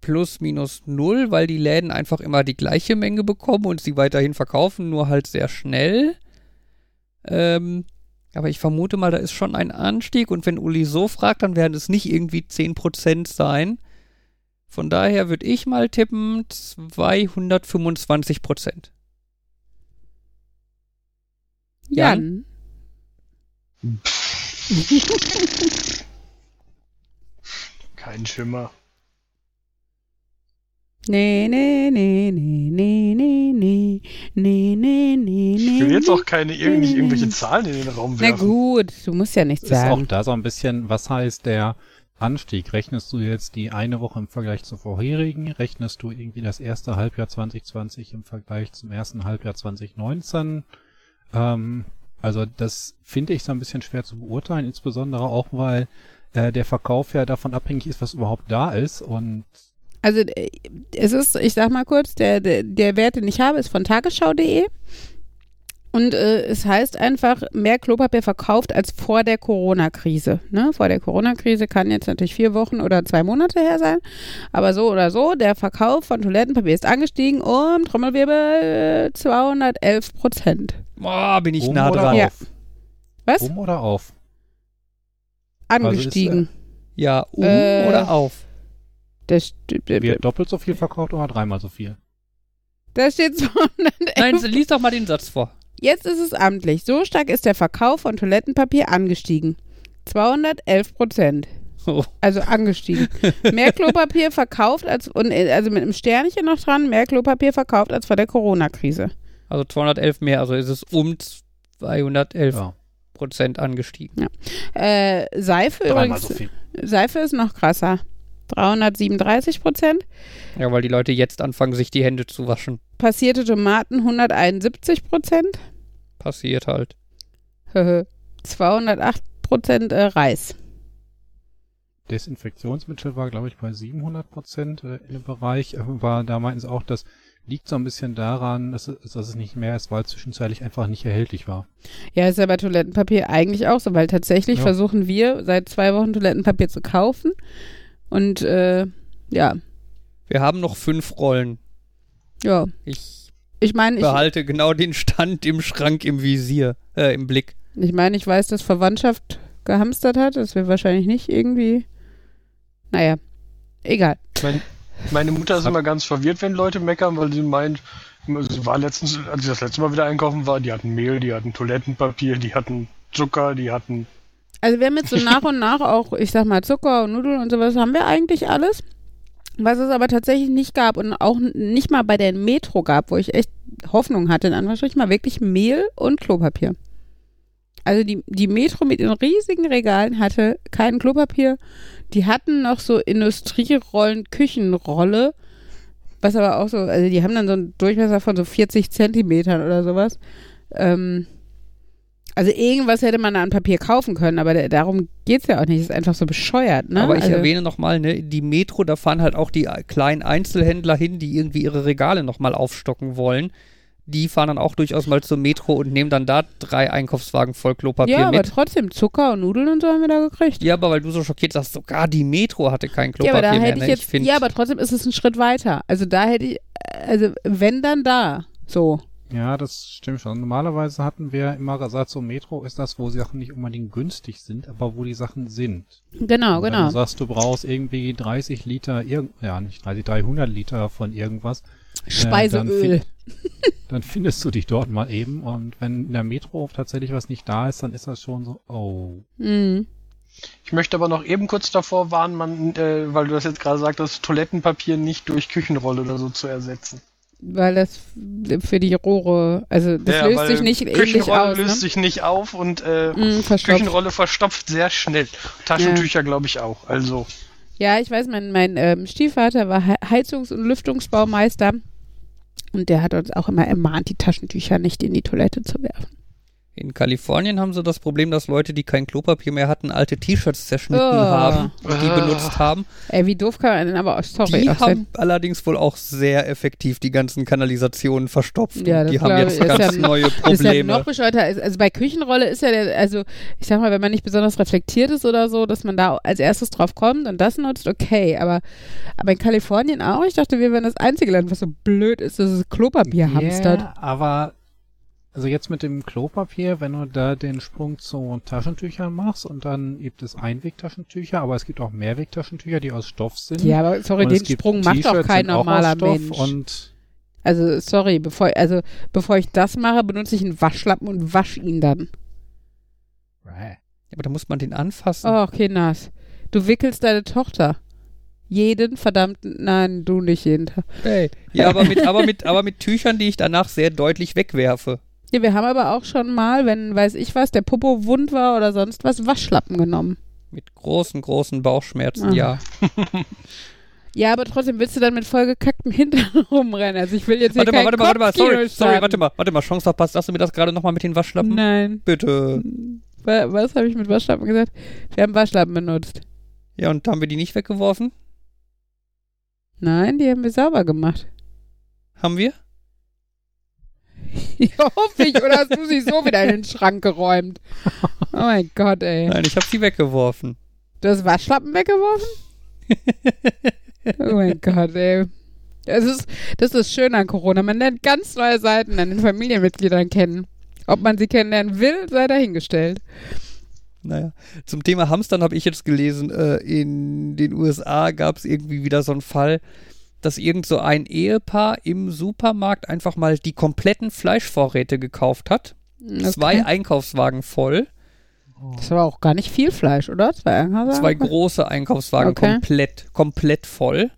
plus minus null, weil die Läden einfach immer die gleiche Menge bekommen und sie weiterhin verkaufen, nur halt sehr schnell. Ähm, aber ich vermute mal, da ist schon ein Anstieg und wenn Uli so fragt, dann werden es nicht irgendwie 10% sein. Von daher würde ich mal tippen 225 Prozent. Jan. Kein Schimmer. Nee, nee, nee, nee, nee, nee, nee, nee, nee, nee, Ich will jetzt auch keine nicht irgendwelche Zahlen in den Raum werfen. Na gut, du musst ja nichts sagen. Ist auch da so ein bisschen, was heißt der Anstieg? Rechnest du jetzt die eine Woche im Vergleich zur vorherigen? Rechnest du irgendwie das erste Halbjahr 2020 im Vergleich zum ersten Halbjahr 2019? Ähm, also das finde ich so ein bisschen schwer zu beurteilen, insbesondere auch, weil äh, der Verkauf ja davon abhängig ist, was überhaupt da ist und also äh, es ist, ich sag mal kurz, der, der, der Wert, den ich habe, ist von tagesschau.de. Und äh, es heißt einfach, mehr Klopapier verkauft als vor der Corona-Krise. Ne? Vor der Corona-Krise kann jetzt natürlich vier Wochen oder zwei Monate her sein. Aber so oder so, der Verkauf von Toilettenpapier ist angestiegen um Trommelwirbel 211 Prozent. Boah, bin ich um nah dran. Ja. Was? Um oder auf? Angestiegen. Also ist, äh, ja, um äh, oder auf? Das Wird doppelt so viel verkauft oder dreimal so viel? Da steht 211. Nein, lies doch mal den Satz vor. Jetzt ist es amtlich. So stark ist der Verkauf von Toilettenpapier angestiegen. 211 Prozent. Oh. Also angestiegen. mehr Klopapier verkauft als, also mit einem Sternchen noch dran, mehr Klopapier verkauft als vor der Corona-Krise. Also 211 mehr, also ist es um 211 ja. Prozent angestiegen. Ja. Äh, Seife Dreimal übrigens. So Seife ist noch krasser. 337 Prozent. Ja, weil die Leute jetzt anfangen, sich die Hände zu waschen. Passierte Tomaten 171 Prozent. Passiert halt. 208 Prozent äh, Reis. Desinfektionsmittel war, glaube ich, bei 700 Prozent äh, im Bereich. Äh, war, da meinten sie auch, das liegt so ein bisschen daran, dass es, dass es nicht mehr ist, weil es zwischenzeitlich einfach nicht erhältlich war. Ja, ist ja bei Toilettenpapier eigentlich auch so, weil tatsächlich ja. versuchen wir seit zwei Wochen Toilettenpapier zu kaufen. Und äh, ja. Wir haben noch fünf Rollen. Ja. Ich, ich meine, ich behalte genau den Stand im Schrank im Visier, äh, im Blick. Ich meine, ich weiß, dass Verwandtschaft gehamstert hat. Das wäre wahrscheinlich nicht irgendwie. Naja, egal. Meine, meine Mutter ist immer ganz verwirrt, wenn Leute meckern, weil sie meint, sie war letztens, als ich das letzte Mal wieder einkaufen war, die hatten Mehl, die hatten Toilettenpapier, die hatten Zucker, die hatten also wir haben jetzt so nach und nach auch, ich sag mal, Zucker und Nudeln und sowas haben wir eigentlich alles. Was es aber tatsächlich nicht gab und auch nicht mal bei der Metro gab, wo ich echt Hoffnung hatte, in Anführungsstrichen mal wirklich Mehl und Klopapier. Also die, die Metro mit den riesigen Regalen hatte kein Klopapier. Die hatten noch so Industrierollen, Küchenrolle, was aber auch so, also die haben dann so einen Durchmesser von so 40 Zentimetern oder sowas. Ähm, also irgendwas hätte man da an Papier kaufen können, aber darum geht es ja auch nicht. Das ist einfach so bescheuert, ne? Aber ich also, erwähne nochmal, ne, die Metro, da fahren halt auch die kleinen Einzelhändler hin, die irgendwie ihre Regale nochmal aufstocken wollen. die fahren dann auch durchaus mal zur Metro und nehmen dann da drei Einkaufswagen voll Klopapier ja, mit. Ja, aber trotzdem Zucker und Nudeln und so haben wir da gekriegt. Ja, aber weil du so schockiert sagst, sogar die Metro hatte kein Klopapier ja, aber da mehr. Hätte ich jetzt, ja, aber trotzdem ist es ein Schritt weiter. Also da hätte ich, also wenn dann da, so. Ja, das stimmt schon. Normalerweise hatten wir immer gesagt, so Metro ist das, wo Sachen nicht unbedingt günstig sind, aber wo die Sachen sind. Genau, genau. Wenn du sagst, du brauchst irgendwie 30 Liter, ja nicht 30, 300 Liter von irgendwas, Speiseöl. Äh, dann, dann, findest du dich dort mal eben und wenn in der Metro tatsächlich was nicht da ist, dann ist das schon so, oh. Mhm. Ich möchte aber noch eben kurz davor warnen, man, äh, weil du das jetzt gerade sagtest, Toilettenpapier nicht durch Küchenrolle oder so zu ersetzen. Weil das für die Rohre, also das ja, löst sich nicht ähnlich aus. löst ne? sich nicht auf und äh, mm, Küchenrolle verstopft sehr schnell. Taschentücher ja. glaube ich auch. Also. Ja, ich weiß, mein, mein ähm, Stiefvater war Heizungs- und Lüftungsbaumeister und der hat uns auch immer ermahnt, die Taschentücher nicht in die Toilette zu werfen. In Kalifornien haben sie das Problem, dass Leute, die kein Klopapier mehr hatten, alte T-Shirts zerschnitten oh. haben und die benutzt haben. Ey, wie doof kann man denn aber auch, sorry. Die haben allerdings wohl auch sehr effektiv die ganzen Kanalisationen verstopft. Ja, die haben jetzt ganz ja, neue Probleme. Ist ja noch bescheuerter. Also bei Küchenrolle ist ja, der, also ich sag mal, wenn man nicht besonders reflektiert ist oder so, dass man da als erstes drauf kommt und das nutzt, okay. Aber, aber in Kalifornien auch? Ich dachte, wir wären das einzige Land, was so blöd ist, dass es Klopapier yeah, hamstert. aber also jetzt mit dem Klopapier, wenn du da den Sprung zu Taschentüchern machst und dann gibt es Einwegtaschentücher, aber es gibt auch Mehrwegtaschentücher, die aus Stoff sind. Ja, aber sorry, den Sprung macht auch kein normaler auch Mensch. Und also sorry, bevor also bevor ich das mache, benutze ich einen Waschlappen und wasche ihn dann. Ja, aber da muss man den anfassen. Oh, okay, nass. Du wickelst deine Tochter. Jeden verdammten, nein, du nicht jeden Tag. Hey. Ja, aber mit, aber, mit, aber mit Tüchern, die ich danach sehr deutlich wegwerfe. Ja, wir haben aber auch schon mal, wenn, weiß ich was, der Popo wund war oder sonst was, Waschlappen genommen. Mit großen, großen Bauchschmerzen, ah. ja. Ja, aber trotzdem willst du dann mit vollgekacktem Hintern rumrennen. Also ich will jetzt hier warte mal, warte mal, warte mal, sorry, sorry, warte mal, warte mal, Chance verpasst. Hast du mir das gerade nochmal mit den Waschlappen? Nein. Bitte. Was habe ich mit Waschlappen gesagt? Wir haben Waschlappen benutzt. Ja, und haben wir die nicht weggeworfen? Nein, die haben wir sauber gemacht. Haben wir? Ja, hoffe ich. Oder hast du sie so wieder in den Schrank geräumt? Oh mein Gott, ey. Nein, ich habe sie weggeworfen. Du hast Waschlappen weggeworfen? oh mein Gott, ey. Das ist, das ist schön an Corona. Man lernt ganz neue Seiten an den Familienmitgliedern kennen. Ob man sie kennenlernen will, sei dahingestellt. Naja, zum Thema Hamstern habe ich jetzt gelesen, äh, in den USA gab es irgendwie wieder so einen Fall, dass irgend so ein Ehepaar im Supermarkt einfach mal die kompletten Fleischvorräte gekauft hat. Okay. Zwei Einkaufswagen voll. Das war auch gar nicht viel Fleisch, oder? Zwei, Einkaufswagen? Zwei große Einkaufswagen okay. komplett, komplett voll.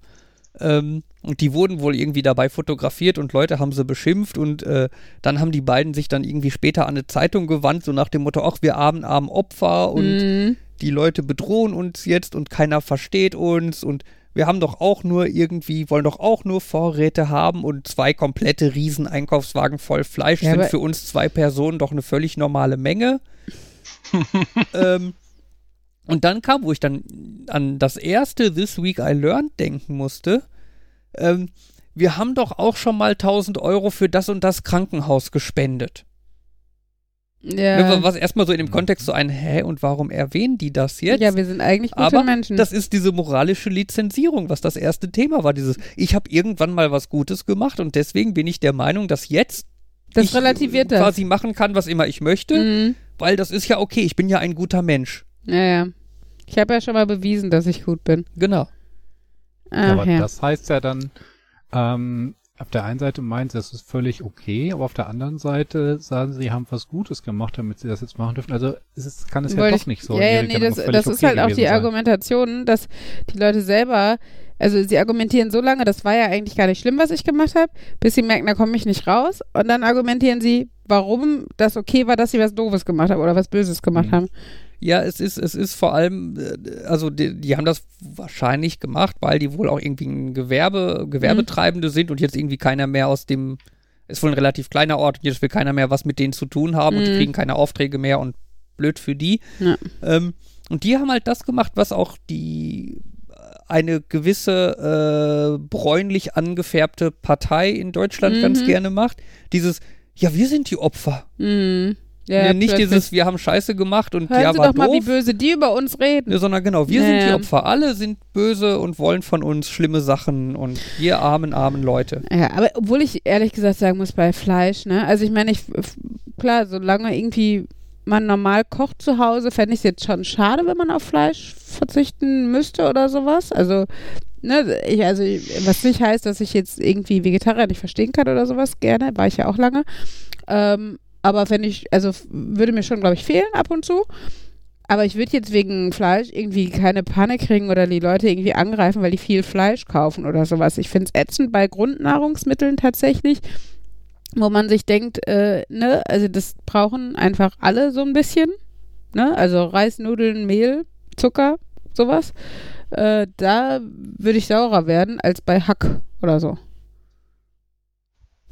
Ähm, und die wurden wohl irgendwie dabei fotografiert und Leute haben sie beschimpft und äh, dann haben die beiden sich dann irgendwie später an eine Zeitung gewandt, so nach dem Motto, ach, wir armen, armen Opfer und mm. die Leute bedrohen uns jetzt und keiner versteht uns und wir haben doch auch nur irgendwie, wollen doch auch nur Vorräte haben und zwei komplette Riesen-Einkaufswagen voll Fleisch ja, sind für uns zwei Personen doch eine völlig normale Menge. ähm, und dann kam, wo ich dann an das erste This Week I Learned denken musste, ähm, wir haben doch auch schon mal 1000 Euro für das und das Krankenhaus gespendet. Ja. Ne, was erstmal so in dem Kontext so ein, hä, und warum erwähnen die das jetzt? Ja, wir sind eigentlich gute Aber Menschen. Das ist diese moralische Lizenzierung, was das erste Thema war. Dieses, ich habe irgendwann mal was Gutes gemacht und deswegen bin ich der Meinung, dass jetzt das ich relativiert das. quasi machen kann, was immer ich möchte, mhm. weil das ist ja okay, ich bin ja ein guter Mensch. Ja, ja. Ich habe ja schon mal bewiesen, dass ich gut bin. Genau. Ach, Aber ja. das heißt ja dann, ähm, auf der einen Seite meint sie, das ist völlig okay, aber auf der anderen Seite sagen sie, sie haben was Gutes gemacht, damit sie das jetzt machen dürfen. Also es ist, kann es ja doch nicht so. Ja, ja nee, das, das ist halt auch die sein. Argumentation, dass die Leute selber, also sie argumentieren so lange, das war ja eigentlich gar nicht schlimm, was ich gemacht habe, bis sie merken, da komme ich nicht raus. Und dann argumentieren sie, warum das okay war, dass sie was Doofes gemacht haben oder was Böses gemacht mhm. haben. Ja, es ist, es ist vor allem, äh, also die, die, haben das wahrscheinlich gemacht, weil die wohl auch irgendwie ein Gewerbe, Gewerbetreibende mhm. sind und jetzt irgendwie keiner mehr aus dem, ist wohl ein relativ kleiner Ort und jetzt will keiner mehr was mit denen zu tun haben mhm. und die mhm. kriegen keine Aufträge mehr und blöd für die. Ja. Ähm, und die haben halt das gemacht, was auch die eine gewisse äh, bräunlich angefärbte Partei in Deutschland mhm. ganz gerne macht. Dieses, ja, wir sind die Opfer. Mhm. Ja, ja, nicht plötzlich. dieses, wir haben Scheiße gemacht und Hören ja, Sie war doch doof. mal, wie böse die über uns reden. Ja, sondern genau, wir ja, sind die Opfer. Alle sind böse und wollen von uns schlimme Sachen und ihr armen, armen Leute. Ja, aber obwohl ich ehrlich gesagt sagen muss, bei Fleisch, ne, also ich meine, ich, klar, solange irgendwie man normal kocht zu Hause, fände ich es jetzt schon schade, wenn man auf Fleisch verzichten müsste oder sowas. Also, ne, ich, also, was nicht heißt, dass ich jetzt irgendwie Vegetarier nicht verstehen kann oder sowas gerne, war ich ja auch lange. Ähm, aber wenn ich, also würde mir schon, glaube ich, fehlen ab und zu. Aber ich würde jetzt wegen Fleisch irgendwie keine Panik kriegen oder die Leute irgendwie angreifen, weil die viel Fleisch kaufen oder sowas. Ich finde es ätzend bei Grundnahrungsmitteln tatsächlich, wo man sich denkt, äh, ne, also das brauchen einfach alle so ein bisschen, ne, also Reis, Nudeln, Mehl, Zucker, sowas. Äh, da würde ich saurer werden als bei Hack oder so.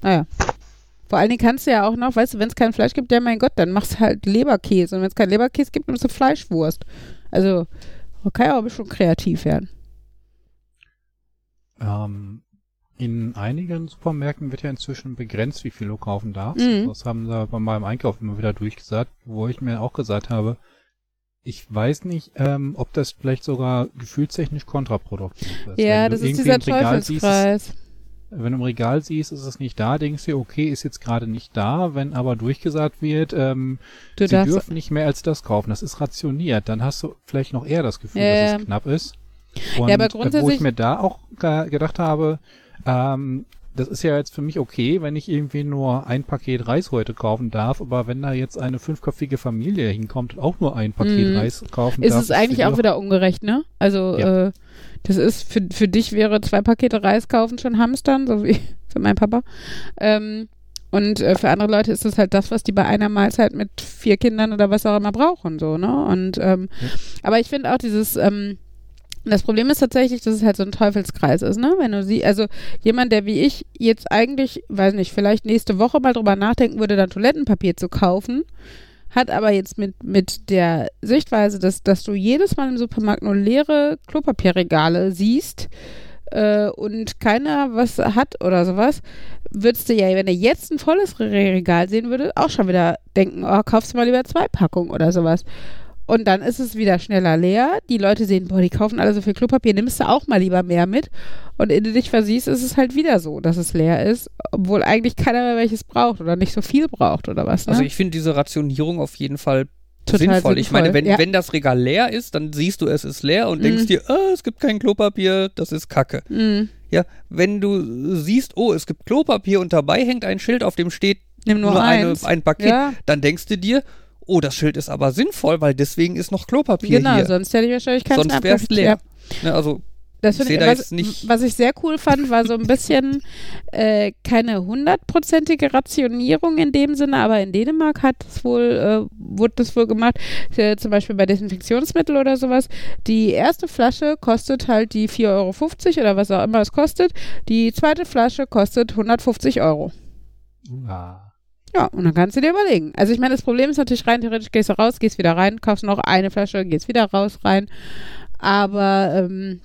Naja. Vor allen Dingen kannst du ja auch noch, weißt du, wenn es kein Fleisch gibt, ja mein Gott, dann machst du halt Leberkäse. Und wenn es kein Leberkäse gibt, nimmst du Fleischwurst. Also, kann ja auch schon kreativ werden. Ähm, in einigen Supermärkten wird ja inzwischen begrenzt, wie viel du kaufen darfst. Mhm. Das haben sie bei meinem Einkauf immer wieder durchgesagt, wo ich mir auch gesagt habe, ich weiß nicht, ähm, ob das vielleicht sogar gefühlstechnisch kontraproduktiv ist. Ja, das ist dieser Teufelskreis. Siehst, wenn du im Regal siehst, ist es nicht da, denkst du, okay, ist jetzt gerade nicht da. Wenn aber durchgesagt wird, ähm, sie dürfen nicht mehr als das kaufen, das ist rationiert, dann hast du vielleicht noch eher das Gefühl, äh, dass es knapp ist. Und ja, aber grundsätzlich wo ich mir da auch gedacht habe, ähm, das ist ja jetzt für mich okay, wenn ich irgendwie nur ein Paket Reis heute kaufen darf, aber wenn da jetzt eine fünfköpfige Familie hinkommt und auch nur ein Paket mm. Reis kaufen ist darf. Ist es eigentlich auch wieder ungerecht, ne? Also, ja. äh, das ist, für, für dich wäre zwei Pakete Reis kaufen schon Hamstern, so wie für meinen Papa. Ähm, und äh, für andere Leute ist das halt das, was die bei einer Mahlzeit mit vier Kindern oder was auch immer brauchen, so, ne? Und, ähm, ja. aber ich finde auch dieses, ähm, das Problem ist tatsächlich, dass es halt so ein Teufelskreis ist, ne? Wenn du sie, also jemand, der wie ich jetzt eigentlich, weiß nicht, vielleicht nächste Woche mal drüber nachdenken würde, dann Toilettenpapier zu kaufen, hat aber jetzt mit, mit der Sichtweise, dass, dass du jedes Mal im Supermarkt nur leere Klopapierregale siehst äh, und keiner was hat oder sowas, würdest du ja, wenn er jetzt ein volles Regal sehen würde, auch schon wieder denken, oh, kaufst du mal lieber zwei Packungen oder sowas. Und dann ist es wieder schneller leer. Die Leute sehen, boah, die kaufen alle so viel Klopapier, nimmst du auch mal lieber mehr mit. Und in du dich versiehst, ist es halt wieder so, dass es leer ist, obwohl eigentlich keiner mehr welches braucht oder nicht so viel braucht oder was. Ne? Also ich finde diese Rationierung auf jeden Fall Total sinnvoll. sinnvoll. Ich meine, wenn, ja. wenn das Regal leer ist, dann siehst du, es ist leer und mm. denkst dir, oh, es gibt kein Klopapier, das ist Kacke. Mm. Ja, wenn du siehst, oh, es gibt Klopapier und dabei hängt ein Schild, auf dem steht Nimm nur, nur eine, ein Paket, ja. dann denkst du dir, oh, das Schild ist aber sinnvoll, weil deswegen ist noch Klopapier genau, hier. Genau, sonst hätte ich wahrscheinlich keinen Sonst wäre es leer. Ja. Ne, also das ich, da was, nicht was ich sehr cool fand, war so ein bisschen äh, keine hundertprozentige Rationierung in dem Sinne, aber in Dänemark hat es wohl, äh, wurde das wohl gemacht, äh, zum Beispiel bei Desinfektionsmittel oder sowas. Die erste Flasche kostet halt die 4,50 Euro oder was auch immer es kostet. Die zweite Flasche kostet 150 Euro. Ja. Ja, und dann kannst du dir überlegen. Also ich meine, das Problem ist natürlich rein theoretisch, gehst du raus, gehst wieder rein, kaufst noch eine Flasche, gehst wieder raus, rein. Aber ähm,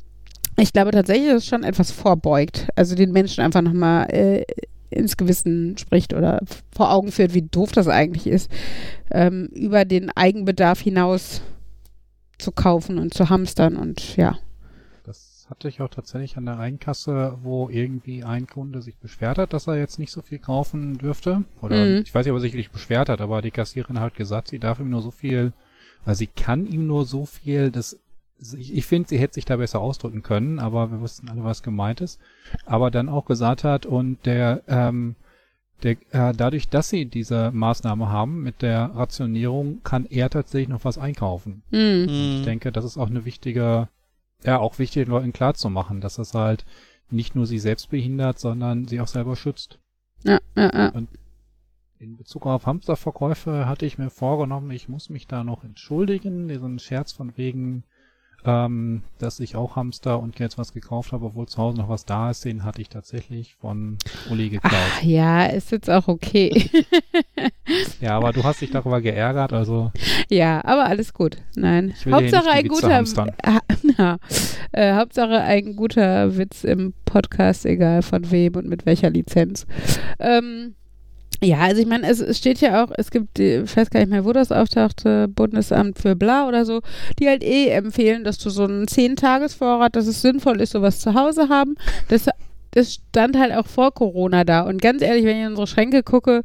ich glaube tatsächlich, dass es schon etwas vorbeugt. Also den Menschen einfach nochmal äh, ins Gewissen spricht oder vor Augen führt, wie doof das eigentlich ist, ähm, über den Eigenbedarf hinaus zu kaufen und zu hamstern und ja hatte ich auch tatsächlich an der Rheinkasse, wo irgendwie ein Kunde sich beschwert hat, dass er jetzt nicht so viel kaufen dürfte. Oder mhm. ich weiß nicht, ob er sich nicht beschwert hat, aber die Kassiererin hat gesagt, sie darf ihm nur so viel, weil sie kann ihm nur so viel, das ich, ich finde, sie hätte sich da besser ausdrücken können, aber wir wussten alle, was gemeint ist. Aber dann auch gesagt hat, und der, ähm, der, äh, dadurch, dass sie diese Maßnahme haben mit der Rationierung, kann er tatsächlich noch was einkaufen. Mhm. Ich denke, das ist auch eine wichtige ja auch wichtig, den Leuten klarzumachen, dass das halt nicht nur sie selbst behindert, sondern sie auch selber schützt. Ja, ja, ja. Und in Bezug auf Hamsterverkäufe hatte ich mir vorgenommen, ich muss mich da noch entschuldigen. Diesen Scherz von wegen, ähm, dass ich auch Hamster und jetzt was gekauft habe, obwohl zu Hause noch was da ist, den hatte ich tatsächlich von Uli geklaut. Ach ja, ist jetzt auch okay. ja, aber du hast dich darüber geärgert, also. Ja, aber alles gut. Nein. Hauptsache ein guter ja, äh, Hauptsache ein guter Witz im Podcast, egal von wem und mit welcher Lizenz. Ähm, ja, also ich meine, es, es, steht ja auch, es gibt, ich weiß gar nicht mehr, wo das auftauchte, Bundesamt für Bla oder so, die halt eh empfehlen, dass du so einen Zehn-Tages-Vorrat, dass es sinnvoll ist, sowas zu Hause haben. Das, das stand halt auch vor Corona da. Und ganz ehrlich, wenn ich in unsere Schränke gucke,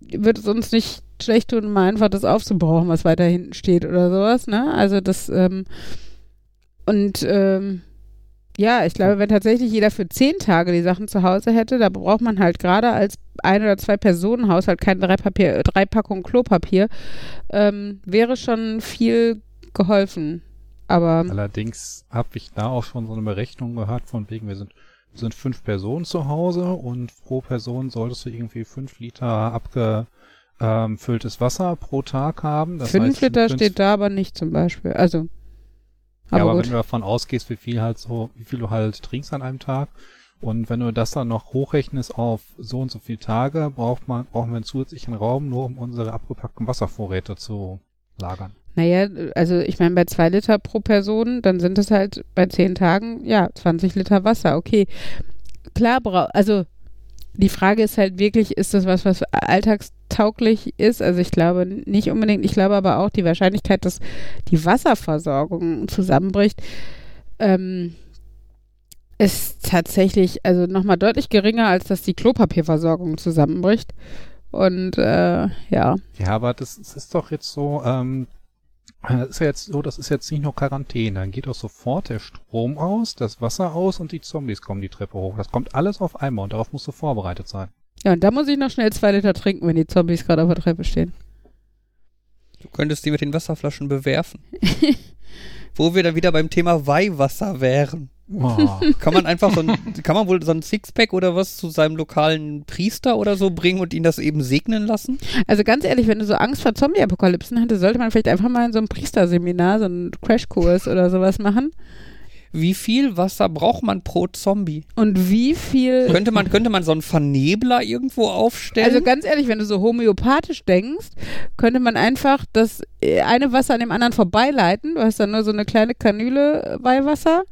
wird es uns nicht schlecht tun, mal einfach das aufzubrauchen, was weiter hinten steht oder sowas, ne? Also das, ähm, und ähm, ja, ich glaube, wenn tatsächlich jeder für zehn Tage die Sachen zu Hause hätte, da braucht man halt gerade als ein oder zwei Personen Haushalt kein drei, Papier, drei Packungen Klopapier, ähm, wäre schon viel geholfen. Aber allerdings habe ich da auch schon so eine Berechnung gehört von wegen, wir sind sind fünf Personen zu Hause und pro Person solltest du irgendwie fünf Liter abgefülltes Wasser pro Tag haben. Das fünf heißt, Liter steht da aber nicht zum Beispiel. Also. Aber ja, aber gut. wenn du davon ausgehst, wie viel halt so, wie viel du halt trinkst an einem Tag, und wenn du das dann noch hochrechnest auf so und so viele Tage, braucht man, brauchen wir einen zusätzlichen Raum, nur um unsere abgepackten Wasservorräte zu lagern. Naja, also ich meine, bei zwei Liter pro Person, dann sind es halt bei zehn Tagen, ja, 20 Liter Wasser. Okay, klar, also die Frage ist halt wirklich, ist das was, was alltagstauglich ist? Also ich glaube nicht unbedingt, ich glaube aber auch die Wahrscheinlichkeit, dass die Wasserversorgung zusammenbricht, ähm, ist tatsächlich also nochmal deutlich geringer, als dass die Klopapierversorgung zusammenbricht. Und äh, ja. Ja, aber das, das ist doch jetzt so, ähm, das ist ja jetzt so, das ist jetzt nicht nur Quarantäne. Dann geht auch sofort der Strom aus, das Wasser aus und die Zombies kommen die Treppe hoch. Das kommt alles auf einmal und darauf musst du vorbereitet sein. Ja, und da muss ich noch schnell zwei Liter trinken, wenn die Zombies gerade auf der Treppe stehen. Du könntest die mit den Wasserflaschen bewerfen. Wo wir dann wieder beim Thema Weihwasser wären. Oh. kann man einfach so ein, kann man wohl so ein Sixpack oder was zu seinem lokalen Priester oder so bringen und ihn das eben segnen lassen? Also ganz ehrlich, wenn du so Angst vor Zombie-Apokalypsen hattest, sollte man vielleicht einfach mal in so einem Priesterseminar, so einen Crashkurs oder sowas machen. Wie viel Wasser braucht man pro Zombie? Und wie viel. Könnte man, könnte man so einen Vernebler irgendwo aufstellen? Also ganz ehrlich, wenn du so homöopathisch denkst, könnte man einfach das äh, eine Wasser an dem anderen vorbeileiten. Du hast dann nur so eine kleine Kanüle Weihwasser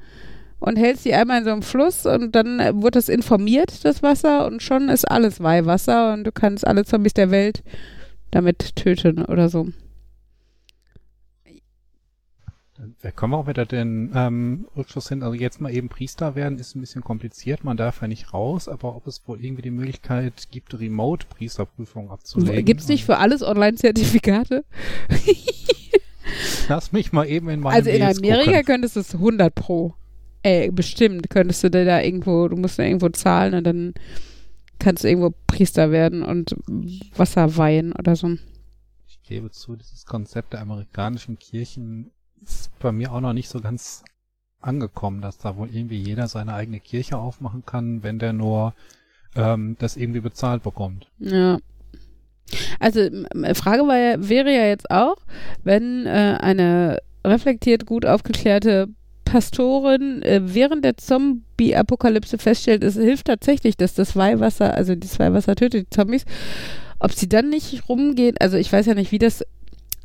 und hältst die einmal in so einem Fluss und dann wird das informiert, das Wasser, und schon ist alles Weihwasser und du kannst alle Zombies der Welt damit töten oder so. Da kommen wir auch wieder den ähm, Rückschluss hin. Also jetzt mal eben Priester werden ist ein bisschen kompliziert. Man darf ja nicht raus, aber ob es wohl irgendwie die Möglichkeit gibt, Remote-Priesterprüfungen abzulegen. Gibt es nicht für alles Online-Zertifikate? Lass mich mal eben in meinem Also in Amerika könntest du es 100 pro. Ey, bestimmt könntest du dir da irgendwo, du musst da irgendwo zahlen und dann kannst du irgendwo Priester werden und Wasser weihen oder so. Ich gebe zu, dieses Konzept der amerikanischen Kirchen ist bei mir auch noch nicht so ganz angekommen, dass da wohl irgendwie jeder seine eigene Kirche aufmachen kann, wenn der nur ähm, das irgendwie bezahlt bekommt. Ja. Also Frage war ja, wäre ja jetzt auch, wenn äh, eine reflektiert gut aufgeklärte Pastorin äh, während der Zombie-Apokalypse feststellt, es hilft tatsächlich, dass das Weihwasser, also das Weihwasser tötet die Zombies, ob sie dann nicht rumgehen, also ich weiß ja nicht, wie das,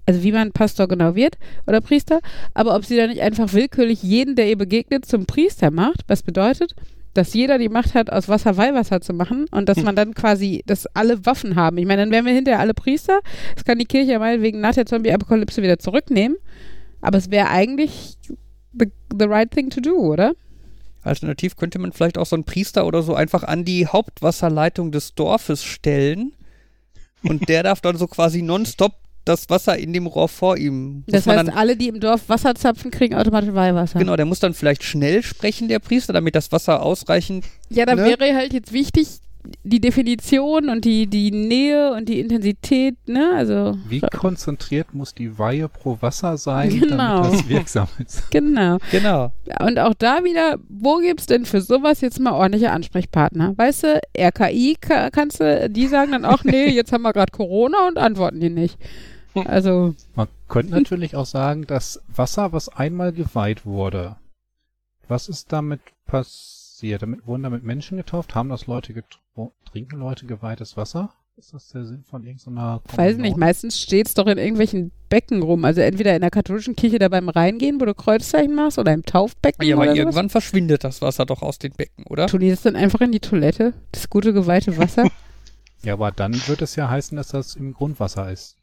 also wie man Pastor genau wird oder Priester, aber ob sie dann nicht einfach willkürlich jeden, der ihr begegnet, zum Priester macht, was bedeutet, dass jeder die Macht hat, aus Wasser Weihwasser zu machen und dass hm. man dann quasi, dass alle Waffen haben. Ich meine, dann wären wir hinterher alle Priester. Das kann die Kirche ja meinetwegen nach der Zombie-Apokalypse wieder zurücknehmen. Aber es wäre eigentlich the, the right thing to do, oder? Alternativ könnte man vielleicht auch so einen Priester oder so einfach an die Hauptwasserleitung des Dorfes stellen. Und der darf dann so quasi nonstop das Wasser in dem Rohr vor ihm. Das heißt, dann, alle, die im Dorf Wasser zapfen, kriegen automatisch Weihwasser. Genau, der muss dann vielleicht schnell sprechen, der Priester, damit das Wasser ausreichend. Ja, dann ne? wäre halt jetzt wichtig, die Definition und die, die Nähe und die Intensität, ne? Also. Wie konzentriert muss die Weihe pro Wasser sein, genau. damit das wirksam ist? Genau. Genau. Und auch da wieder, wo gibt's denn für sowas jetzt mal ordentliche Ansprechpartner? Weißt du, RKI kannst du, die sagen dann auch, nee, jetzt haben wir gerade Corona und antworten die nicht. Also. Man könnte natürlich auch sagen, dass Wasser, was einmal geweiht wurde, was ist damit passiert? Damit wurden damit Menschen getauft? Haben das Leute getauft? trinken Leute geweihtes Wasser? Ist das der Sinn von irgendeiner Kommunion? Weiß nicht, meistens steht es doch in irgendwelchen Becken rum. Also entweder in der katholischen Kirche da beim Reingehen, wo du Kreuzzeichen machst, oder im Taufbecken. Ja, aber irgendwann sowas. verschwindet das Wasser doch aus den Becken, oder? Tun die das dann einfach in die Toilette? Das gute, geweihte Wasser? ja, aber dann wird es ja heißen, dass das im Grundwasser ist.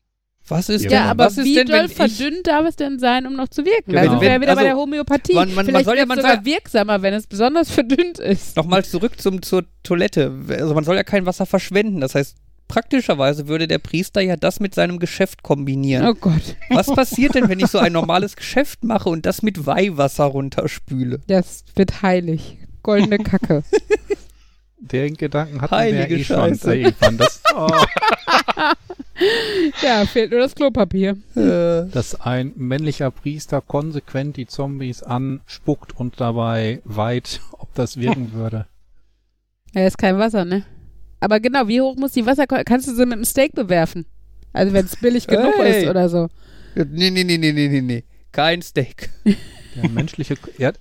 Was ist ja, denn, aber was wie denn, doll verdünnt darf es denn sein, um noch zu wirken? Genau. Also wäre wieder also, bei der Homöopathie. Man, man, Vielleicht man soll ja man sogar wirksamer, wenn es besonders verdünnt ist. Nochmal zurück zum, zur Toilette. Also man soll ja kein Wasser verschwenden. Das heißt, praktischerweise würde der Priester ja das mit seinem Geschäft kombinieren. Oh Gott. Was passiert denn, wenn ich so ein normales Geschäft mache und das mit Weihwasser runterspüle? Das wird heilig. Goldene Kacke. Den Gedanken hatten Heilige wir eh Scheiße. schon. Das, oh. ja, fehlt nur das Klopapier. Äh. Dass ein männlicher Priester konsequent die Zombies anspuckt und dabei weit, ob das wirken würde. Ja, ist kein Wasser, ne? Aber genau, wie hoch muss die Wasser... Kannst du sie mit einem Steak bewerfen? Also wenn es billig genug hey. ist oder so. Nee, nee, nee, nee, nee, nee. Kein Steak. Der menschliche, ja,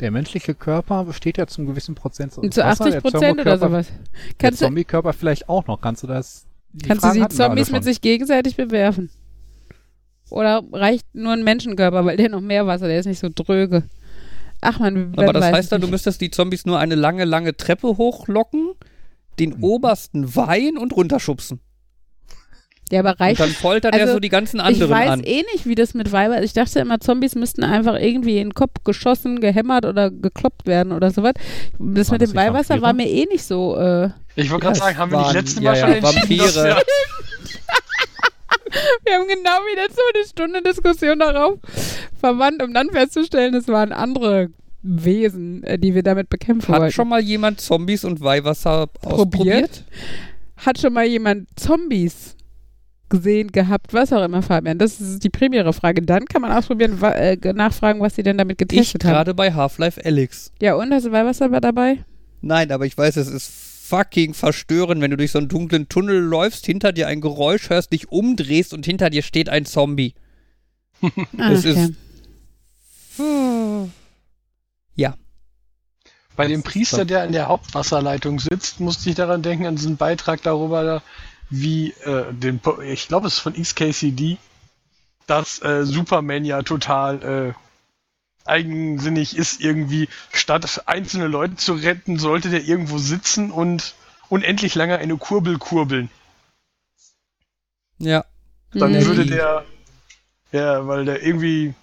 der menschliche Körper besteht ja zum gewissen Prozent aus Zu 80 Prozent oder sowas. Kannst der Zombie-Körper vielleicht auch noch. Kannst du das... Kannst Fragen du die Zombies mit sich gegenseitig bewerfen? Oder reicht nur ein Menschenkörper, weil der noch mehr Wasser, der ist nicht so dröge. Ach man, Aber das heißt dann, du müsstest die Zombies nur eine lange, lange Treppe hochlocken den mhm. obersten Wein und runterschubsen. Ja, aber reicht. Und dann foltert also, er so die ganzen anderen an. Ich weiß an. eh nicht, wie das mit Weiber ist. Ich dachte immer, Zombies müssten einfach irgendwie in den Kopf geschossen, gehämmert oder gekloppt werden oder sowas. Das war mit das dem Weihwasser war mir eh nicht so. Äh, ich wollte gerade sagen, haben wir die letzte Mal ja, schon ja, Vampire. wir haben genau wieder so eine Stunde Diskussion darauf verwandt, um dann festzustellen, es waren andere Wesen, äh, die wir damit bekämpfen Hat wollten. schon mal jemand Zombies und Weihwasser ausprobiert? Hat schon mal jemand Zombies gesehen, gehabt, was auch immer, Fabian? Das ist die primäre Frage. Dann kann man ausprobieren, äh, nachfragen, was sie denn damit getestet ich haben. gerade bei Half-Life Alyx. Ja, und hast du Weihwasser dabei? Nein, aber ich weiß, es ist fucking verstörend, wenn du durch so einen dunklen Tunnel läufst, hinter dir ein Geräusch hörst, dich umdrehst und hinter dir steht ein Zombie. ah, das okay. ist. Ja. Bei dem Priester, der in der Hauptwasserleitung sitzt, musste ich daran denken, an diesen Beitrag darüber, wie äh, den, ich glaube, es ist von XKCD, dass äh, Superman ja total äh, eigensinnig ist, irgendwie statt einzelne Leute zu retten, sollte der irgendwo sitzen und unendlich lange eine Kurbel kurbeln. Ja. Dann mhm. würde der, ja, weil der irgendwie